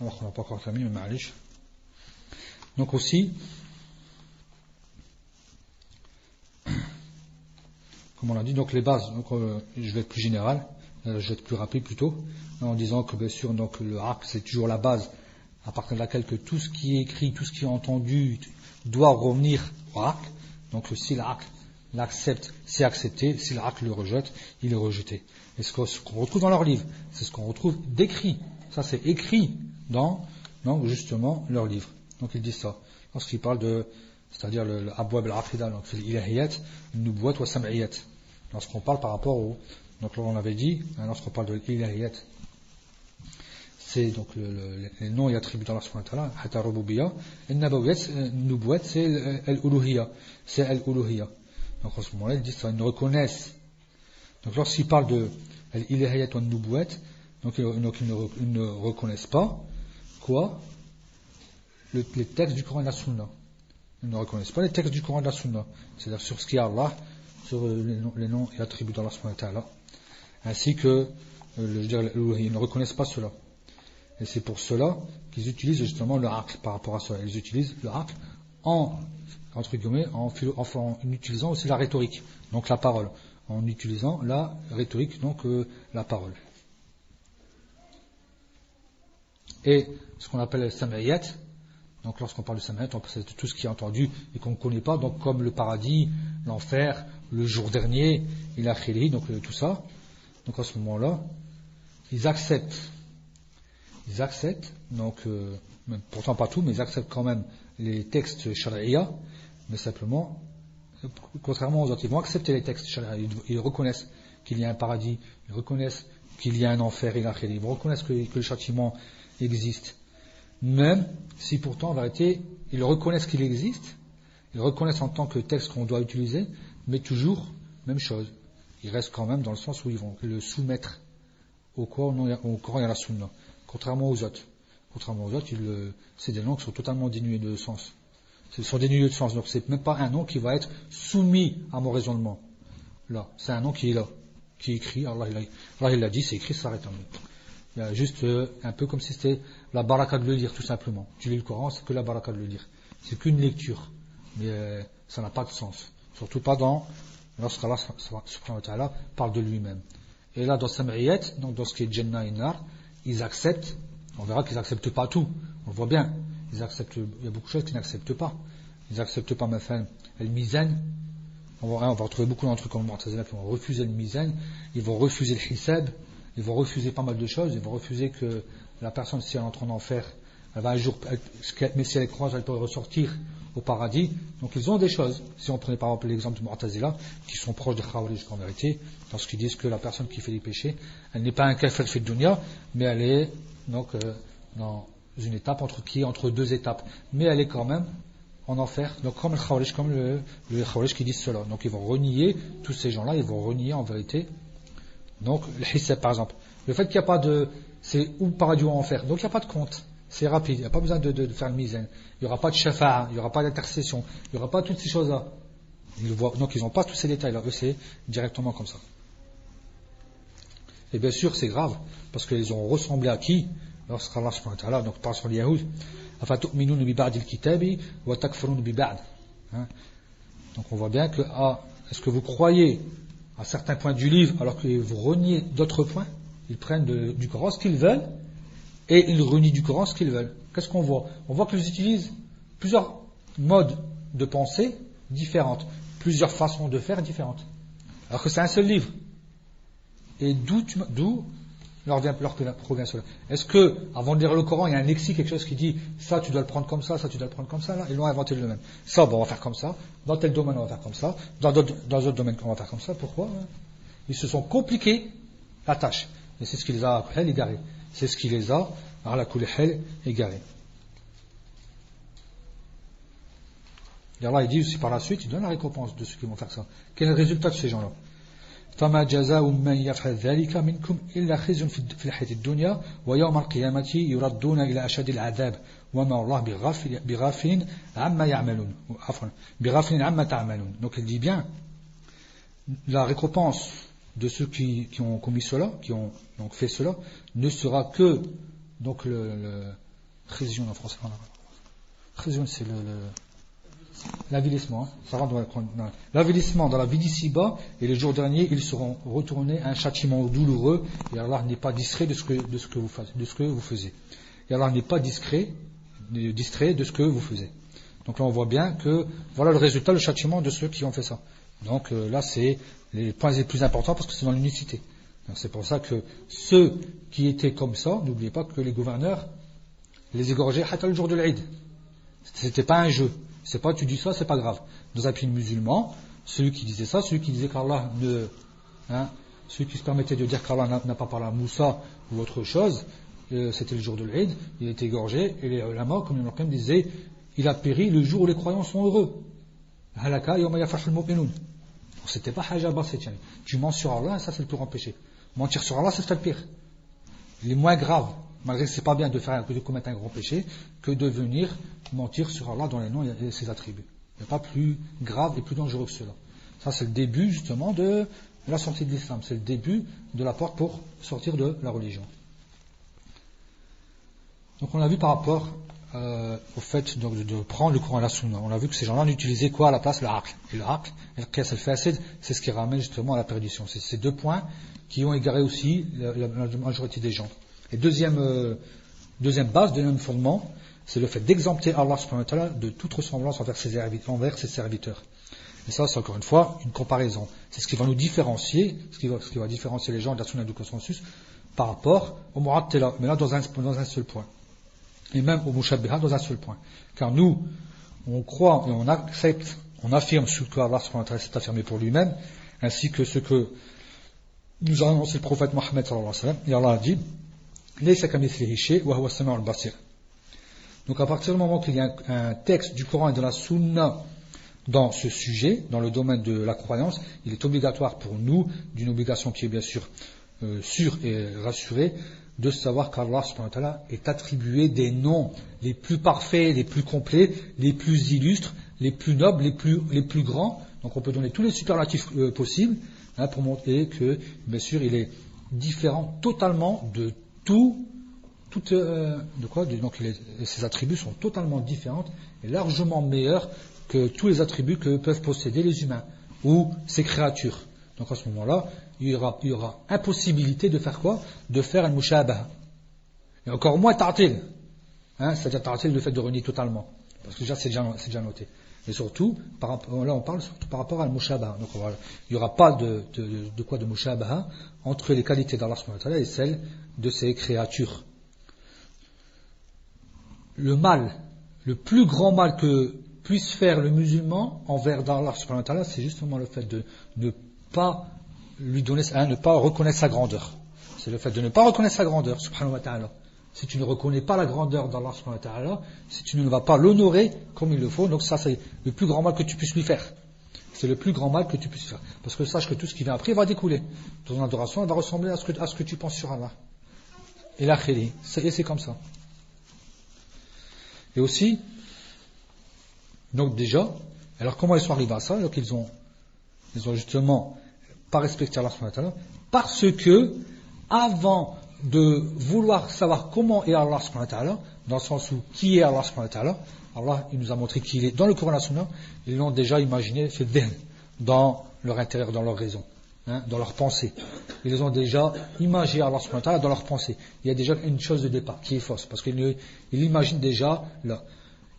Alors qu'on n'a pas encore terminé, mais Ma'alish. Donc aussi, comme on l'a dit, donc les bases, donc, euh, je vais être plus général, euh, je vais être plus rapide plutôt, en disant que bien sûr donc le haq c'est toujours la base à partir de laquelle que tout ce qui est écrit, tout ce qui est entendu doit revenir au haq. Donc si le l'accepte, c'est accepté, si le le rejette, il est rejeté. Et ce qu'on retrouve dans leur livre, c'est ce qu'on retrouve décrit. Ça, c'est écrit dans, justement leur livre. Donc ils disent ça. Lorsqu'ils parlent de, c'est-à-dire le, le abwab al-aqida, donc l'ilahiyat, nubuwat wa sam'iyat. Lorsqu'on parle par rapport au, donc là on avait dit, hein, lorsqu'on parle de l'ilahiyat, c'est donc le, les noms et attributs d'Allah subhanahu wa et nubuwat, c'est al-uluhiyya, c'est al-uluhiyya. Donc en ce moment-là, ils disent ça, ils ne reconnaissent donc lorsqu'ils parlent de l'ilahiyat wa nubuwat, donc, euh, ils, ne, reconnaissent pas quoi? Le, Les textes du Coran et de la Sunna. Ils ne reconnaissent pas les textes du Coran et de la Sunna. C'est-à-dire sur ce qui est Allah, sur euh, les noms, et attributs d'Allah ainsi que euh, je dire, ils ne reconnaissent pas cela. Et c'est pour cela qu'ils utilisent justement le haqq par rapport à cela. Ils utilisent le haqq en, entre guillemets, en, en, utilisant aussi la rhétorique, donc la parole en utilisant la rhétorique, donc euh, la parole. Et ce qu'on appelle le samayat, donc lorsqu'on parle de samayat, on parle de tout ce qui est entendu et qu'on ne connaît pas, donc comme le paradis, l'enfer, le jour dernier, et la donc euh, tout ça. Donc à ce moment-là, ils acceptent, ils acceptent, donc euh, pourtant pas tout, mais ils acceptent quand même les textes sharia, mais simplement contrairement aux autres, ils vont accepter les textes, ils, reconnaissent qu'il y a un paradis, ils reconnaissent qu'il y a un enfer et l'akhir, ils reconnaissent que, que, le châtiment existe. Même si pourtant, en vérité, ils reconnaissent qu'il existe, ils reconnaissent en tant que texte qu'on doit utiliser, mais toujours, même chose. Ils restent quand même dans le sens où ils vont le soumettre au Coran, et à la Sunna. Contrairement aux autres. Contrairement aux autres, c'est des langues qui sont totalement dénuées de sens. Ce sont des de sens. Donc c'est même pas un nom qui va être soumis à mon raisonnement. Là, c'est un nom qui est là, qui est écrit. Allah il a, dit, c'est écrit, ça s'arrête en a juste euh, un peu comme si c'était la baraka de le lire, tout simplement. Tu lis le Coran, c'est que la baraka de le lire. C'est qu'une lecture. Mais euh, ça n'a pas de sens. Surtout pas dans lorsqu'Allah parle de lui-même. Et là, dans Sam'iyat, donc dans ce qui est Jannah et Nar, ils acceptent, on verra qu'ils n'acceptent pas tout, on le voit bien, ils acceptent, il y a beaucoup de choses qu'ils n'acceptent pas. Ils n'acceptent pas, ma femme, elle misaine. On va, on va retrouver beaucoup d'entre eux comme Mu'tazila qui vont refuser le misaine, ils vont refuser le hisab, ils vont refuser pas mal de choses, ils vont refuser que la personne, si elle entre en enfer, elle va un jour, mais si elle croise, elle peut ressortir au paradis. Donc ils ont des choses. Si on prenait par exemple l'exemple de Mu'tazila, qui sont proches de Khawarij en vérité, lorsqu'ils disent que la personne qui fait des péchés, elle n'est pas un kafir fait dunya, mais elle est donc euh, dans une étape entre qui? Entre deux étapes. Mais elle est quand même en enfer. Donc comme le Khawarij, comme le, le qui disent cela. Donc ils vont renier, tous ces gens-là, ils vont renier en vérité. Donc le Hissab par exemple. Le fait qu'il n'y a pas de. C'est ou paradis ou enfer. Donc il n'y a pas de compte. C'est rapide, il n'y a pas besoin de, faire une mise. Il n'y aura pas de shafa'a, il n'y aura pas d'intercession, il n'y aura pas toutes ces choses-là. donc ils n'ont pas tous ces détails-là, c'est directement comme ça. Et bien sûr c'est grave, parce qu'ils ont ressemblé à qui Lorsqu'Allah subhanahu donc parle sur les Yahoud, hein? Donc on voit bien que, ah, est-ce que vous croyez à certains points du livre alors que vous reniez d'autres points? Ils prennent du Coran ce qu'ils veulent et ils renient du Coran ce qu'ils veulent. Qu'est-ce qu'on voit? On voit qu'ils utilisent plusieurs modes de pensée différentes, plusieurs façons de faire différentes. Alors que c'est un seul livre. Et d'où leur, leur cela? Est-ce que, avant de lire le Coran, il y a un lexique, quelque chose qui dit ça tu dois le prendre comme ça, ça tu dois le prendre comme ça là? Ils l'ont inventé le même. Ça, bon, on va faire comme ça. Dans tel domaine, on va faire comme ça. Dans d'autres, domaines, on va faire comme ça. Pourquoi? Ils se sont compliqués la tâche. Et c'est ce qui les a après égarés. C'est ce qui les a, à la hel égarés. Et Allah il dit aussi par la suite, il donne la récompense de ceux qui vont faire ça. Quel est le résultat de ces gens-là فما جزاء من يفعل ذلك منكم إلا خزي في الحياة الدنيا ويوم القيامة يردون إلى أشد العذاب وما الله بغافل, بغافل عما يعملون عفوا بغافل عما تعملون donc il dit bien la récompense de ceux qui, qui ont commis cela qui ont donc fait cela ne sera que donc le, le en français c'est le, L'avilissement, dans l'avilissement dans la vie d'ici-bas, et les jours derniers, ils seront retournés à un châtiment douloureux, et Allah n'est pas distrait de ce que, de ce que, vous, de ce que vous faisiez. Et Allah n'est pas discret, distrait de ce que vous faisiez. Donc là, on voit bien que voilà le résultat, le châtiment de ceux qui ont fait ça. Donc euh, là, c'est les points les plus importants parce que c'est dans l'unicité. C'est pour ça que ceux qui étaient comme ça, n'oubliez pas que les gouverneurs les égorgeaient à le jour de l'Aïd. C'était pas un jeu. C'est pas tu dis ça, c'est pas grave. Dans un pays musulman, celui qui disait ça, celui qui disait qu'Allah ne. Hein, celui qui se permettait de dire qu'Allah n'a pas parlé à Moussa ou autre chose, euh, c'était le jour de l'Aïd, il été égorgé, et les ulama, comme le disait, il a péri le jour où les croyants sont heureux. Halaka C'était pas haja Tu mens sur Allah, ça c'est le plus grand péché. Mentir sur Allah, c'est le pire. Il est moins grave malgré que ce n'est pas bien de, faire, de commettre un grand péché, que de venir mentir sur Allah dans les noms et ses attributs. Il n'y a pas plus grave et plus dangereux que cela. Ça, c'est le début justement de la sortie de l'islam. C'est le début de la porte pour sortir de la religion. Donc on a vu par rapport euh, au fait de, prendre le Coran à la Sunna. On a vu que ces gens-là n'utilisaient quoi à la place? Le haql. Et le haql, et le c'est ce qui ramène justement à la perdition. C'est ces deux points qui ont égaré aussi la majorité des gens. Et deuxième, euh, deuxième base, deuxième fondement, c'est le fait d'exempter Allah de toute ressemblance envers ses, envers ses serviteurs. Et ça, c'est encore une fois une comparaison. C'est ce qui va nous différencier, ce qui va, ce qui va différencier les gens de la sunna du consensus par rapport au mu'attila, mais là dans un, dans un seul point. Et même au mushabbiha dans un seul point. Car nous, on croit et on accepte, on affirme ce que Allah s'est affirmé pour lui-même, ainsi que ce que nous a annoncé le prophète Mohammed. Et Allah a dit, donc à partir du moment qu'il y a un, texte du Coran et de la Sunna dans ce sujet, dans le domaine de la croyance, il est obligatoire pour nous, d'une obligation qui est bien sûr euh, sûre et rassurée, de savoir qu'Allah est attribué des noms les plus parfaits, les plus complets, les plus illustres, les plus nobles, les plus, les plus grands. Donc on peut donner tous les superlatifs euh, possibles hein, pour montrer que, bien sûr, il est différent totalement de tout, euh, de quoi Donc ces attributs sont totalement différents et largement meilleurs que tous les attributs que peuvent posséder les humains ou ces créatures. Donc à ce moment-là, il y aura, impossibilité de faire quoi? De faire un mushabah. Et encore moins ta'til. Hein, C'est-à-dire ta'til le fait de renier totalement. Parce que déjà c'est déjà, noté. Et surtout, là on parle surtout par rapport à mushabah. Donc il n'y aura pas de, de, de, quoi de mushabah entre les qualités d'Allah et celles de ces créatures. Le mal, le plus grand mal que puisse faire le musulman envers Allah c'est justement le fait de ne pas lui donner, hein, ne pas reconnaître sa grandeur. C'est le fait de ne pas reconnaître sa grandeur, subhanahu wa ta'ala. Si tu ne reconnais pas la grandeur d'Allah subhanahu wa ta'ala, si tu ne vas pas l'honorer comme il le faut, donc ça c'est le plus grand mal que tu puisses lui faire. C'est le plus grand mal que tu puisses faire. Parce que sache que tout ce qui vient après va découler. Ton adoration va ressembler à ce que, à ce que tu penses sur Allah. Et la et c'est comme ça. Et aussi, donc déjà, alors comment ils sont arrivés à ça? Alors qu'ils ont, ils ont justement pas respecté Allah parce que avant de vouloir savoir comment est Allah dans le sens où qui est Allah Allah il nous a montré qu'il est dans le Coran ils l'ont déjà imaginé fait dans leur intérieur, dans leur raison, hein, dans leur pensée. Ils ont déjà imaginé Allah dans leur pensée. Il y a déjà une chose de départ qui est fausse parce qu'ils imaginent déjà là.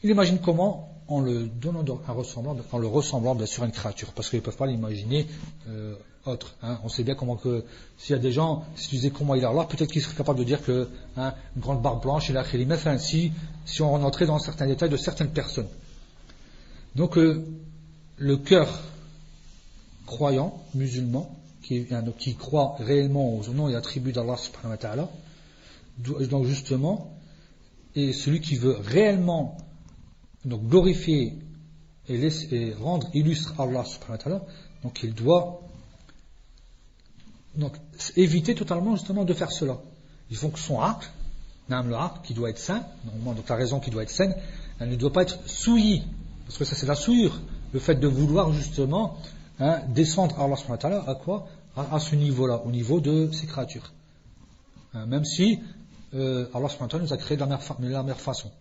Ils imaginent comment? En le donnant un ressemblant, en le ressemblant bien sûr à une créature, parce qu'ils ne peuvent pas l'imaginer euh, autre. Hein. On sait bien comment que s'il y a des gens, si tu disais comment il est Allah, peut-être qu'ils seraient capables de dire que hein, une grande barbe blanche, il a enfin, si, si on rentrait dans certains détails de certaines personnes. Donc euh, le cœur croyant, musulman, qui, croit réellement aux noms et attributs d'Allah subhanahu wa donc justement, et celui qui veut réellement donc glorifier et, rendre illustre Allah subhanahu donc il doit donc éviter totalement justement de faire cela. Il faut que son même le acte qui doit être sain, normalement donc la raison qui doit être saine, elle ne doit pas être souillie, parce que ça c'est la souillure, le fait de vouloir justement hein, descendre Allah wa ta'ala à quoi? À, ce niveau-là, au niveau de ses créatures. Hein, même si euh, Allah nous a créé de la meilleure façon.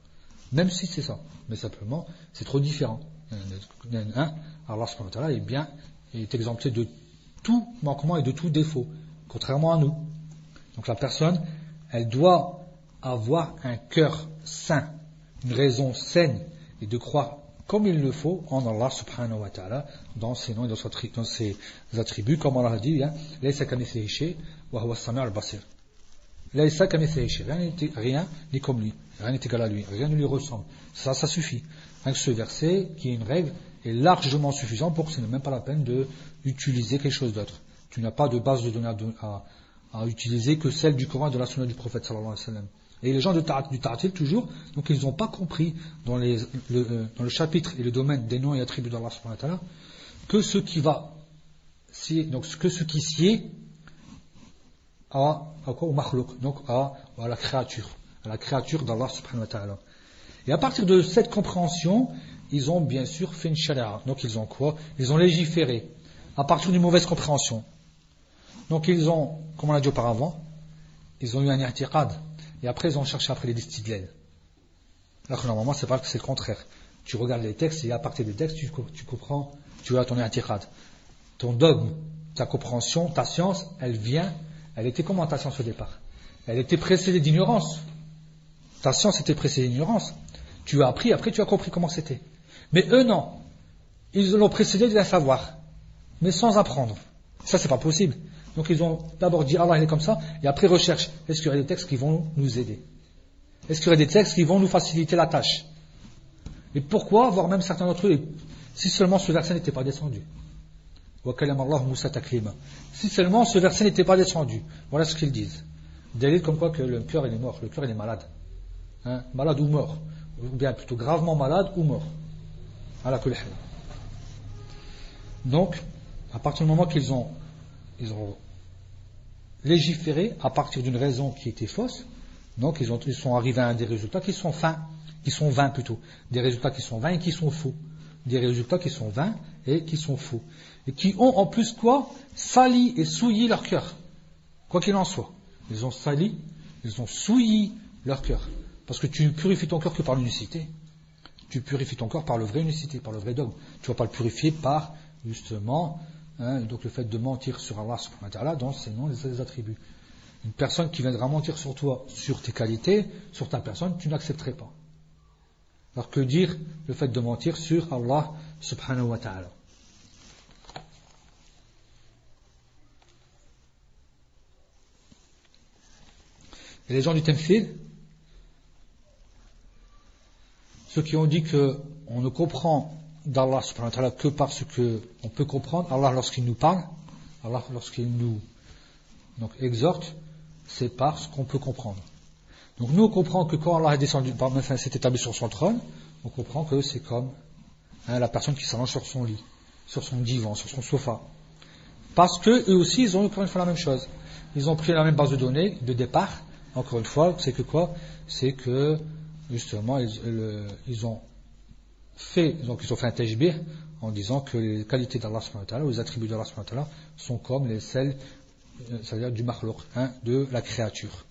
Même si c'est ça. Mais simplement, c'est trop différent. Un, Allah est bien, est exempté de tout manquement et de tout défaut, contrairement à nous. Donc la personne, elle doit avoir un cœur sain, une raison saine, et de croire comme il le faut en Allah subhanahu wa ta'ala, dans ses noms et dans ses attributs, comme Allah a dit, hein, rien n'est comme lui. Rien n'est égal à lui, rien ne lui ressemble. Ça, ça suffit. Rien que ce verset, qui est une règle, est largement suffisant pour que ce n'est même pas la peine d'utiliser quelque chose d'autre. Tu n'as pas de base de données à, utiliser que celle du Coran et de la Sunna du prophète sallallahu alayhi wa sallam. Et les gens du Ta'atil, toujours, donc ils n'ont pas compris dans, les, le, euh, dans, le, chapitre et le domaine des noms et attributs d'Allah que ce qui va, donc que ce qui sied à, à quoi, au donc à, à la créature à la créature d'Allah subhanahu wa ta'ala. Et à partir de cette compréhension, ils ont bien sûr fait une sharia. Donc ils ont quoi? Ils ont légiféré à partir d'une mauvaise compréhension. Donc ils ont, comme on l'a dit auparavant, ils ont eu un i'tiqad. Et après ils ont cherché après les distillés. Alors que normalement c'est pas que c'est le contraire. Tu regardes les textes et à partir des textes tu, comprends, tu as ton i'tiqad. Ton dogme, ta compréhension, ta science, elle vient, elle était comment ta science au départ? Elle était précédée d'ignorance. Ta science était précédée d'ignorance. Tu as appris, après tu as compris comment c'était. Mais eux, non. Ils l'ont précédé la savoir, mais sans apprendre. Ça, c'est pas possible. Donc ils ont d'abord dit Allah il est comme ça, et après recherche, est-ce qu'il y aurait des textes qui vont nous aider? Est-ce qu'il y aurait des textes qui vont nous faciliter la tâche? Et pourquoi, voire même certains d'entre eux, si seulement ce verset n'était pas descendu? Si seulement ce verset n'était pas descendu, voilà ce qu'ils disent. Des comme quoi que le cœur est mort, le cœur est malade. Hein, malade ou mort, ou bien plutôt gravement malade ou mort. À la Donc, à partir du moment qu'ils ont, légiféré à partir d'une raison qui était fausse, donc ils, ont, sont arrivés à des résultats qui sont fins, qui sont vains plutôt, des résultats qui sont vains et qui sont faux, des résultats qui sont vains et qui sont faux, et qui ont en plus quoi? Sali et souillé leur cœur, quoi qu'il en soit. Ils ont sali, ils ont souillé leur cœur. Parce que tu purifies ton cœur que par l'unicité. Tu purifies ton corps par le vrai unicité, par le vrai dogme. Tu ne vas pas le purifier par, justement, hein, donc le fait de mentir sur Allah subhanahu wa ta'ala dans ses noms et ses attributs. Une personne qui viendra mentir sur toi, sur tes qualités, sur ta personne, tu n'accepterais pas. Alors que dire le fait de mentir sur Allah subhanahu wa ta'ala? Les gens du Temfil, ceux qui ont dit qu'on ne comprend d'Allah que parce qu'on peut comprendre, Allah lorsqu'il nous parle, Allah lorsqu'il nous exhorte, c'est parce qu'on peut comprendre. Donc nous on comprend que quand Allah est descendu, enfin, s'est établi sur son trône, on comprend que c'est comme hein, la personne qui s'allonge sur son lit, sur son divan, sur son sofa. Parce que eux aussi, ils ont encore une fois la même chose. Ils ont pris la même base de données de départ. Encore une fois, c'est que quoi? C'est que justement, ils, ont fait, donc ils ont fait un tajbih en disant que les qualités d'Allah ou les attributs d'Allah sont comme les celles, euh, c'est-à-dire du makhlouk, hein, de la créature.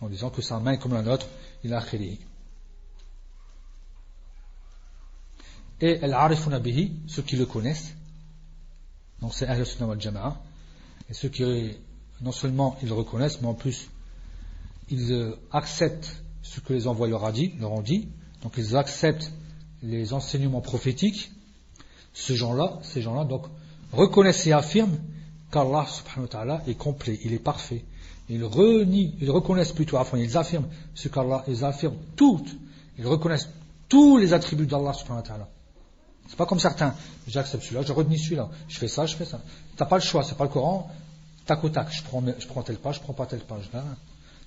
En disant que sa main est comme la nôtre, il a créé. Et al-arifuna bihi, ceux qui le connaissent, donc c'est Ahl Sunnah wal Jama'a, et ceux qui non seulement ils le reconnaissent, mais en plus ils euh, acceptent ce que les envoyés leur, ont dit, donc ils acceptent les enseignements prophétiques, ce gens-là, ces gens-là, donc reconnaissent et affirment qu'Allah subhanahu wa ta'ala est complet, il est parfait. Ils renient, ils reconnaissent plutôt, enfin, ils affirment ce qu'Allah, ils affirment toutes, ils reconnaissent tous les attributs d'Allah subhanahu wa ta'ala. C'est pas comme certains, j'accepte celui-là, je renie celui-là, je fais ça, je fais ça. T'as pas le choix, c'est pas le Coran, tac au tac, je prends, je telle page, je prends pas telle page.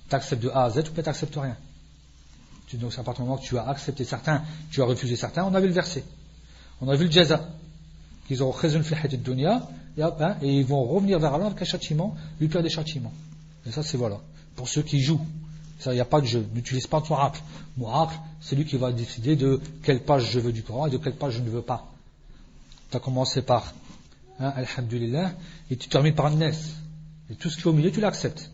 Tu acceptes de A à Z ou peut-être n'acceptes rien. Donc à partir du moment que tu as accepté certains, tu as refusé certains, on a vu le verset. On a vu le jaza. Qu'ils ont raison de dunya, hein, et ils vont revenir vers Allah avec un châtiment, lui pire des châtiments. Et ça c'est voilà. Pour ceux qui jouent. Il n'y a pas de jeu. N'utilise pas ton aql. Mon c'est lui qui va décider de quelle page je veux du Coran et de quelle page je ne veux pas. Tu as commencé par hein, Alhamdulillah et tu termines par Nes. Et tout ce qui est au milieu, tu l'acceptes.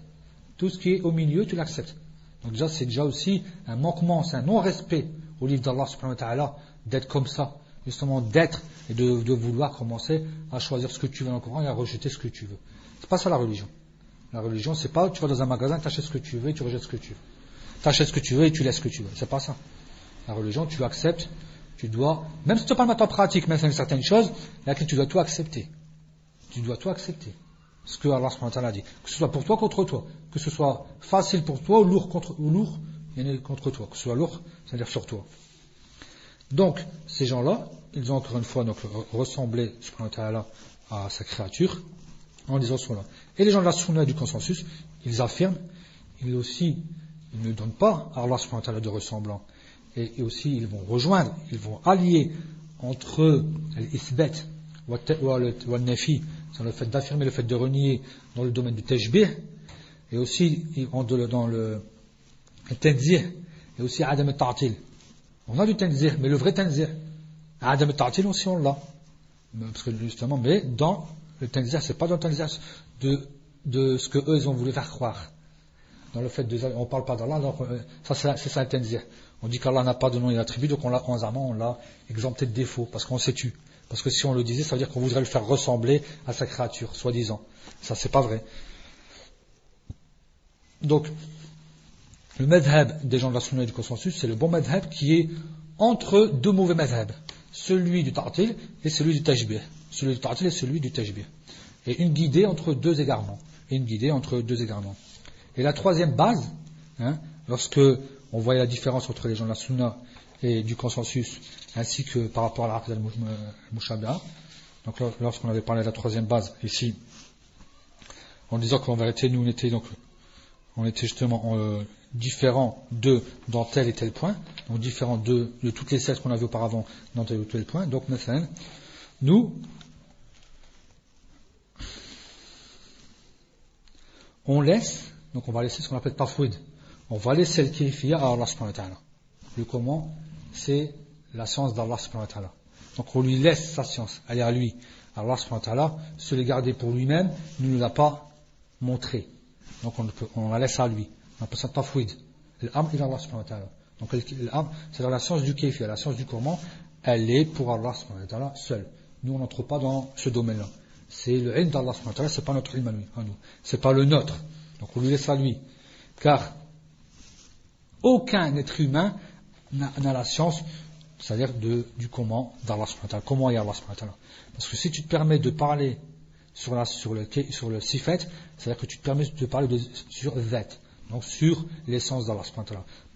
Tout ce qui est au milieu, tu l'acceptes. Donc déjà, c'est déjà aussi un manquement, c'est un non-respect au livre d'Allah subhanahu wa d'être comme ça. Justement, d'être et de, vouloir commencer à choisir ce que tu veux dans le Coran et à rejeter ce que tu veux. C'est pas ça la religion. La religion, c'est pas tu vas dans un magasin, tu achètes ce que tu veux et tu rejettes ce que tu veux. Tu achètes ce que tu veux et tu laisses ce que tu veux. C'est pas ça. La religion, tu acceptes, tu dois, même si tu n'as pas en pratique, même si certaines choses, laquelle tu dois tout accepter. Tu dois tout accepter. Ce que Allah a dit. Que ce soit pour toi contre toi. Que ce soit facile pour toi ou lourd contre, ou lourd, contre toi. Que ce soit lourd, c'est-à-dire sur toi. Donc, ces gens-là, ils ont encore une fois donc, ressemblé à sa créature en disant cela. Et les gens de la sunna du consensus, ils affirment, ils aussi, ne donnent pas à Allah de ressemblant. Et, aussi, ils vont rejoindre, ils vont allier entre l'isbet ou le nafi, c'est le fait d'affirmer, le fait de renier dans le domaine du tajbih, et aussi dans le tenzir, et aussi adam ta'til. On a du tenzir, mais le vrai tenzir, adam ta'til aussi on l'a. Justement, mais dans le ce c'est pas dans le de, de ce que eux ils ont voulu faire croire. Dans le fait de, on parle pas d'Allah, donc euh, ça c'est ça le tenzir. On dit qu'Allah n'a pas de nom et d'attribut, donc on l'a, on l'a exempté de défaut, parce qu'on sait tu. Parce que si on le disait, ça veut dire qu'on voudrait le faire ressembler à sa créature, soi-disant. Ça, c'est pas vrai. Donc, le madhab des gens de la sunna et du consensus, c'est le bon madhab qui est entre deux mauvais madhab. Celui du ta'til et celui du tajbih. Celui du ta'til et celui du tajbih. Et une guidée entre deux égarements. Et une guidée entre deux égarements. Et la troisième base, hein, lorsque on voyait la différence entre les gens de la sunna et du consensus, ainsi que par rapport à l'Aqd al-Mushabah. Donc lorsqu'on avait parlé de la troisième base ici, en disant qu'en vérité nous on était donc on était justement euh, différents d'eux dans tel et tel point, donc différents de, de toutes les sectes qu'on avait auparavant dans tel ou tel point. Donc nous on laisse, donc on va laisser ce qu'on appelle tafwid, on va laisser le kayfiyya à Allah subhanahu wa. Le comment, c'est la science d'Allah subhanahu wa ta'ala. Donc on lui laisse sa science, elle est à lui. Allah subhanahu wa ta'ala, se les garder pour lui-même, ne nous l'a pas montré. Donc on, la laisse à lui. On appelle ça tafwid. L'âme est Allah subhanahu wa ta'ala. Donc l'âme, c'est la science du kéfi, la science du comment, elle est pour Allah subhanahu wa ta'ala seul. Nous on n'entre pas dans ce domaine-là. C'est le ilm d'Allah subhanahu wa c'est pas notre ilm à nous. C'est pas le nôtre. Donc on lui laisse à lui. Car aucun être humain n'a la science c'est-à-dire du comment d'Allah comment est Allah Parce que si tu te permets de parler sur, la, sur, le, sur le sifet, c'est-à-dire que tu te permets de parler de, sur zet, donc sur l'essence d'Allah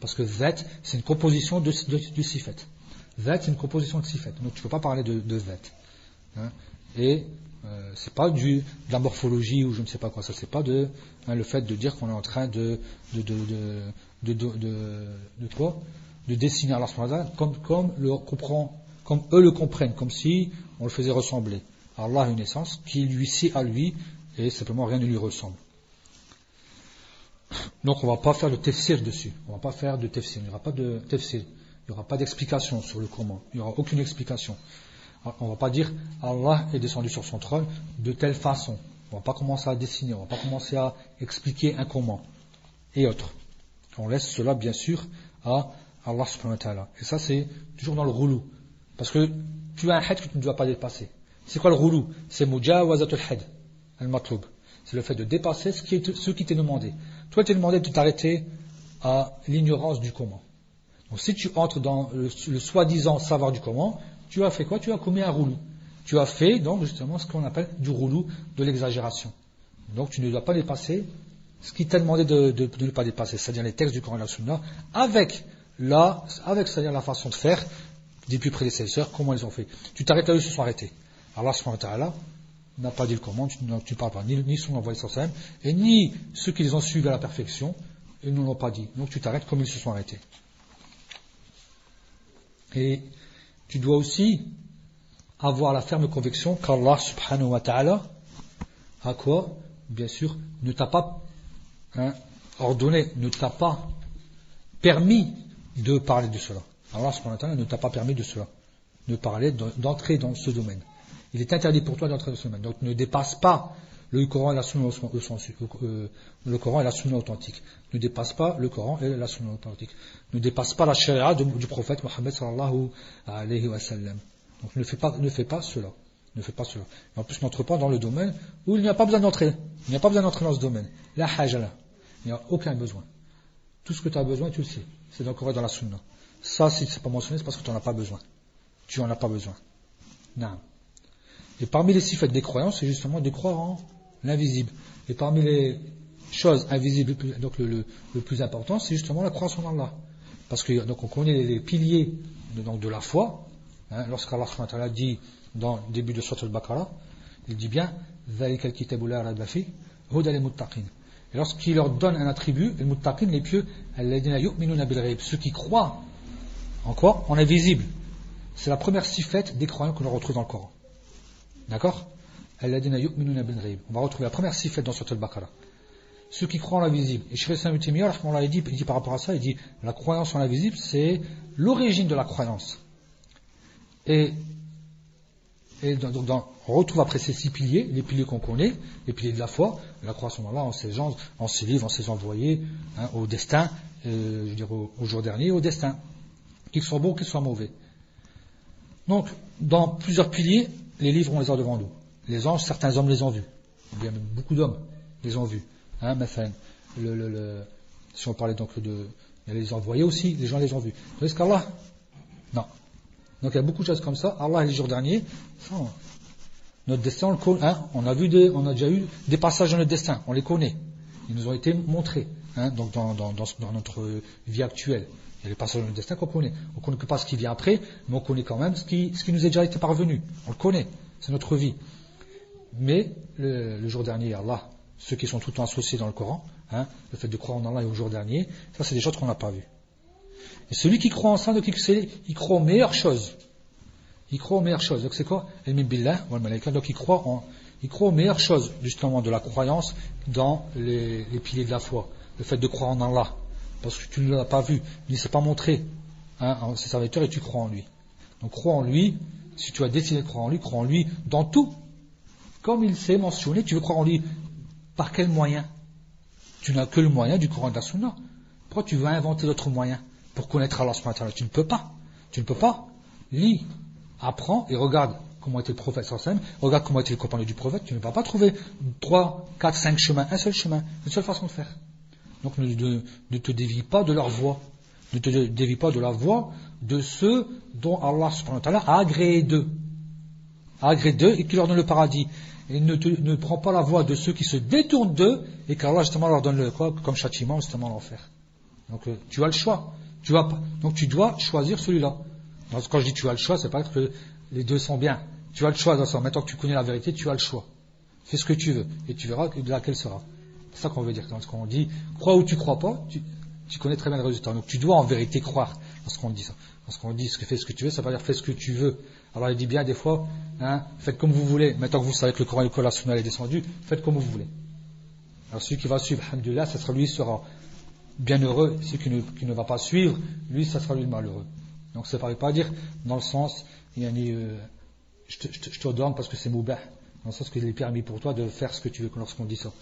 Parce que zet, c'est une composition de, du sifet. C'est une composition de sifet. Donc tu ne peux pas parler de, de. Hein. Et euh, c'est pas de la morphologie ou je ne sais pas quoi. Ça, c'est pas de, hein, le fait de dire qu'on est en train de, de, de, de, de, de, de quoi? De dessiner Allah comme, comme, eux le comprennent, comme si on le faisait ressembler. Allah a une essence qui lui sait à lui et simplement rien ne lui ressemble. Donc on ne va pas faire de tafsir dessus. On ne va pas faire de tafsir. Il n'y aura pas de tafsir. Il n'y aura pas d'explication sur le comment. Il n'y aura aucune explication. On ne va pas dire Allah est descendu sur son trône de telle façon. On ne va pas commencer à dessiner. On ne va pas commencer à expliquer un comment et autres. On laisse cela bien sûr à Allah subhanahu wa ta'ala. Et ça c'est toujours dans le roulou. Parce que tu as un had que tu ne dois pas dépasser. C'est quoi le roulou C'est mujawazatul had, al-matloub. C'est le fait de dépasser ce qui, est, ce qui t'est demandé. Toi, tu es demandé de t'arrêter à l'ignorance du comment. Donc si tu entres dans le, soi-disant savoir du comment, tu as fait quoi? Tu as commis un roulou. Tu as fait donc justement ce qu'on appelle du roulou, de l'exagération. Donc tu ne dois pas dépasser ce qui t'a demandé de, ne pas dépasser, c'est-à-dire les textes du Coran et la Sunna, avec la, avec la façon de faire des plus prédécesseurs, comment ils ont fait. Tu t'arrêtes là, ils se sont arrêtés. Allah subhanahu wa ta'ala n'a pas dit le comment, tu ne parles pas ni, son envoyé sur et ni ceux qui les ont suivis à la perfection, ils ne l'ont pas dit. Donc tu t'arrêtes comme ils se sont arrêtés. Et tu dois aussi avoir la ferme conviction qu'Allah subhanahu wa ta'ala a quoi Bien sûr, ne t'a pas hein, ordonné, ne t'a pas permis de parler de cela. Allah subhanahu wa ta'ala ne t'a pas permis de cela, de parler, d'entrer dans ce domaine. Il est interdit pour toi d'entrer dans ce domaine. Donc ne dépasse pas le Coran et la Sunna, euh, le Coran et la Sunna authentique. Ne dépasse pas le Coran et la Sunna authentique. Ne dépasse pas la charia du prophète Mohammed sallallahu alayhi wa sallam. Donc ne fais pas, ne fais pas cela. Ne fais pas cela. Et en plus, n'entre pas dans le domaine où il n'y a pas besoin d'entrer. Il n'y a pas besoin d'entrer dans ce domaine. La hajala. Il n'y a aucun besoin. Tout ce que tu as besoin, tu le sais. C'est dans le Coran dans la Sunna. Ça, si c'est pas mentionné, c'est parce que tu n'en as pas besoin. Tu n'en as pas besoin. Non. Et parmi les six des croyances, c'est justement de croire en l'invisible. Et parmi les choses invisibles, donc le, plus important, c'est justement la croyance en Allah. Parce que donc on connaît les piliers de, donc de la foi. Hein, Lorsqu'Allah dit dans le début de Surat al-Baqarah, il dit bien et lorsqu'il leur donne un attribut, les muttaqin, les pieux, ceux qui croient en quoi En invisible. C'est la première sifette des croyants que l'on retrouve dans le Coran. D'accord? On va retrouver la première sifette dans Surat al-Baqarah. Ceux qui croient en l'invisible. Et Shri on l'a dit, il dit par rapport à ça, il dit la croyance en l'invisible, c'est l'origine de la croyance. Et, et donc, on retrouve après ces six piliers, les piliers qu'on connaît, les piliers de la foi, la croyance en Allah, en ses gens, en ses livres, en ses envoyés, hein, au destin, euh, je veux dire au, jour dernier, au destin, qu'ils soient bons, qu'ils soient mauvais. Donc, dans plusieurs piliers, les livres, on les a devant nous. Les anges, certains hommes les ont vus. bien beaucoup d'hommes les ont vus. Hein, si on parlait donc de. Les envoyés aussi, les gens les ont vus. Est-ce qu'Allah Non. Donc il y a beaucoup de choses comme ça. Allah, les jours derniers, notre destin. Hein, on, a vu des, on a déjà eu des passages dans notre destin, on les connaît. Ils nous ont été montrés hein, donc dans, dans, dans, dans notre vie actuelle. Il y a les passages de notre destin qu'on connaît. On ne connaît pas ce qui vient après, mais on connaît quand même ce qui, ce qui nous est déjà été parvenu. On le connaît. C'est notre vie. Mais le, jour dernier, Allah, ceux qui sont tout le temps associés dans le Coran, hein, le fait de croire en Allah et au jour dernier, ça c'est des choses qu'on n'a pas vues. Et celui qui croit en ça, donc, il croit aux meilleures choses. Il croit aux meilleures choses. Donc c'est quoi? Donc il croit, en, il croit aux meilleures choses, justement, de la croyance dans les, piliers de la foi. Le fait de croire en Allah parce que tu ne l'as pas vu, il ne s'est pas montré hein, ses serviteurs et tu crois en lui. Donc crois en lui, si tu as décidé de croire en lui, crois en lui dans tout. Comme il s'est mentionné, tu veux croire en lui par quel moyen? Tu n'as que le moyen du Coran de la Sunna. Pourquoi tu veux inventer d'autres moyens? Pour connaître Allah Tu ne peux pas. Tu ne peux pas. Lis, apprends et regarde comment était le prophète regarde comment était le compagnon du prophète. Tu ne vas pas trouver 3, 4, 5 chemins, un seul chemin, une seule façon de faire. Donc ne, te dévie pas de leur voix. Ne te dévie pas de la voix de ceux dont Allah a agréé d'eux. A agréé d'eux et qui leur donne le paradis. Et ne, prends pas la voix de ceux qui se détournent d'eux et qu'Allah justement leur donne le quoi comme châtiment justement l'enfer. Donc euh, tu as le choix. Tu pas, donc tu dois choisir celui-là. Quand je dis tu as le choix, c'est pas que les deux sont bien. Tu as le choix dans ça. Maintenant que tu connais la vérité, tu as le choix. Fais ce que tu veux et tu verras de laquelle sera. C'est ça qu'on veut dire. Quand on dit crois ou tu crois pas, tu, connais très bien le résultat. Donc tu dois en vérité croire lorsqu'on dit ça. Lorsqu'on dit fais ce que tu veux, ça veut dire fais ce que tu veux. Alors il dit bien des fois, hein, faites comme vous voulez. Maintenant que vous savez que le Coran et le est descendu, faites comme vous voulez. Alors celui qui va suivre, alhamdulillah, ça sera lui sera bienheureux, celui qui ne, va pas suivre, lui, ça sera lui le malheureux. Donc ça ne veut pas dire dans le sens, il y a euh, je, te, je, parce que c'est moubah, dans le sens qu'il est permis pour toi de faire ce que tu veux lorsqu'on dit ça.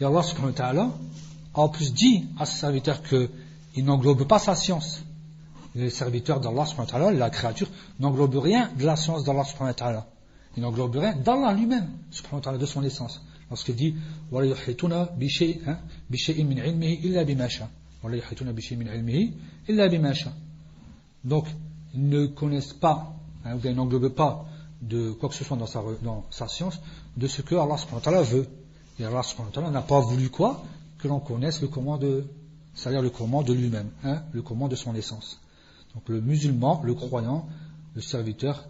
Et Allah subhanahu wa ta'ala a en plus dit à ses serviteurs qu'il n'englobe pas sa science. Les serviteurs d'Allah subhanahu wa ta'ala, la créature, n'englobe rien de la science d'Allah subhanahu wa ta'ala. Il n'englobe rien d'Allah lui-même, subhanahu wa ta'ala, de son essence. Lorsqu'il dit, hein, بِشَيْءٍ مِنْ عِلْمِهِ إِلَّا بِمَا شَاءَ وَلَا يُحِيطُونَ بِشَيْءٍ مِنْ عِلْمِهِ إِلَّا بِمَا شَاءَ Donc, ils ne connaissent pas, hein, ou bien ils n'englobent pas de quoi que ce soit dans sa, dans sa science, de ce que Allah subhanahu wa ta'ala veut. Et Allah subhanahu wa ta'ala n'a pas voulu quoi Que l'on connaisse le comment de, c'est-à-dire le comment de lui-même, hein, le comment de son essence. Donc le musulman, le croyant, le serviteur,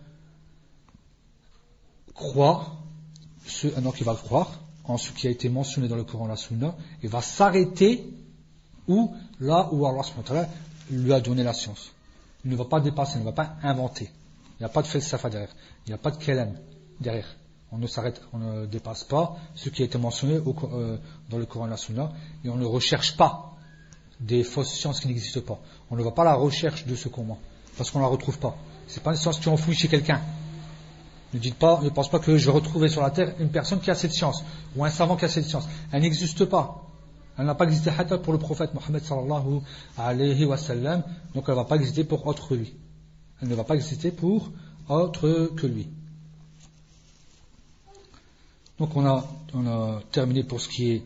croit, ce, donc il va le croire, en ce qui a été mentionné dans le Coran, la Sunna, et va s'arrêter où, là où Allah lui a donné la science. Il ne va pas dépasser, il ne va pas inventer. Il n'y a pas de falsafa derrière. Il n'y a pas de kelem derrière. On ne s'arrête, on ne dépasse pas ce qui a été mentionné euh, dans le Coran la Sunna, et on ne recherche pas des fausses sciences qui n'existent pas. On ne va pas à la recherche de ce comment, parce qu'on ne la retrouve pas. C'est pas une science qui enfouie chez quelqu'un. Ne dites pas, pense pas que je vais retrouver sur la terre une personne qui a cette science, ou un savant qui a cette science. Elle n'existe pas. Elle n'a pas existé pour le prophète Mohammed sallallahu alayhi wa sallam, donc elle ne va pas exister pour autre lui. Elle ne va pas exister pour autre que lui. Donc on a, terminé pour ce qui est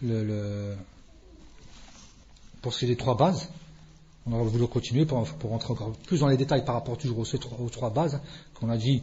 le, pour ce qui est des trois bases. On aurait voulu continuer pour, pour rentrer encore plus dans les détails par rapport toujours aux, aux trois bases qu'on a dit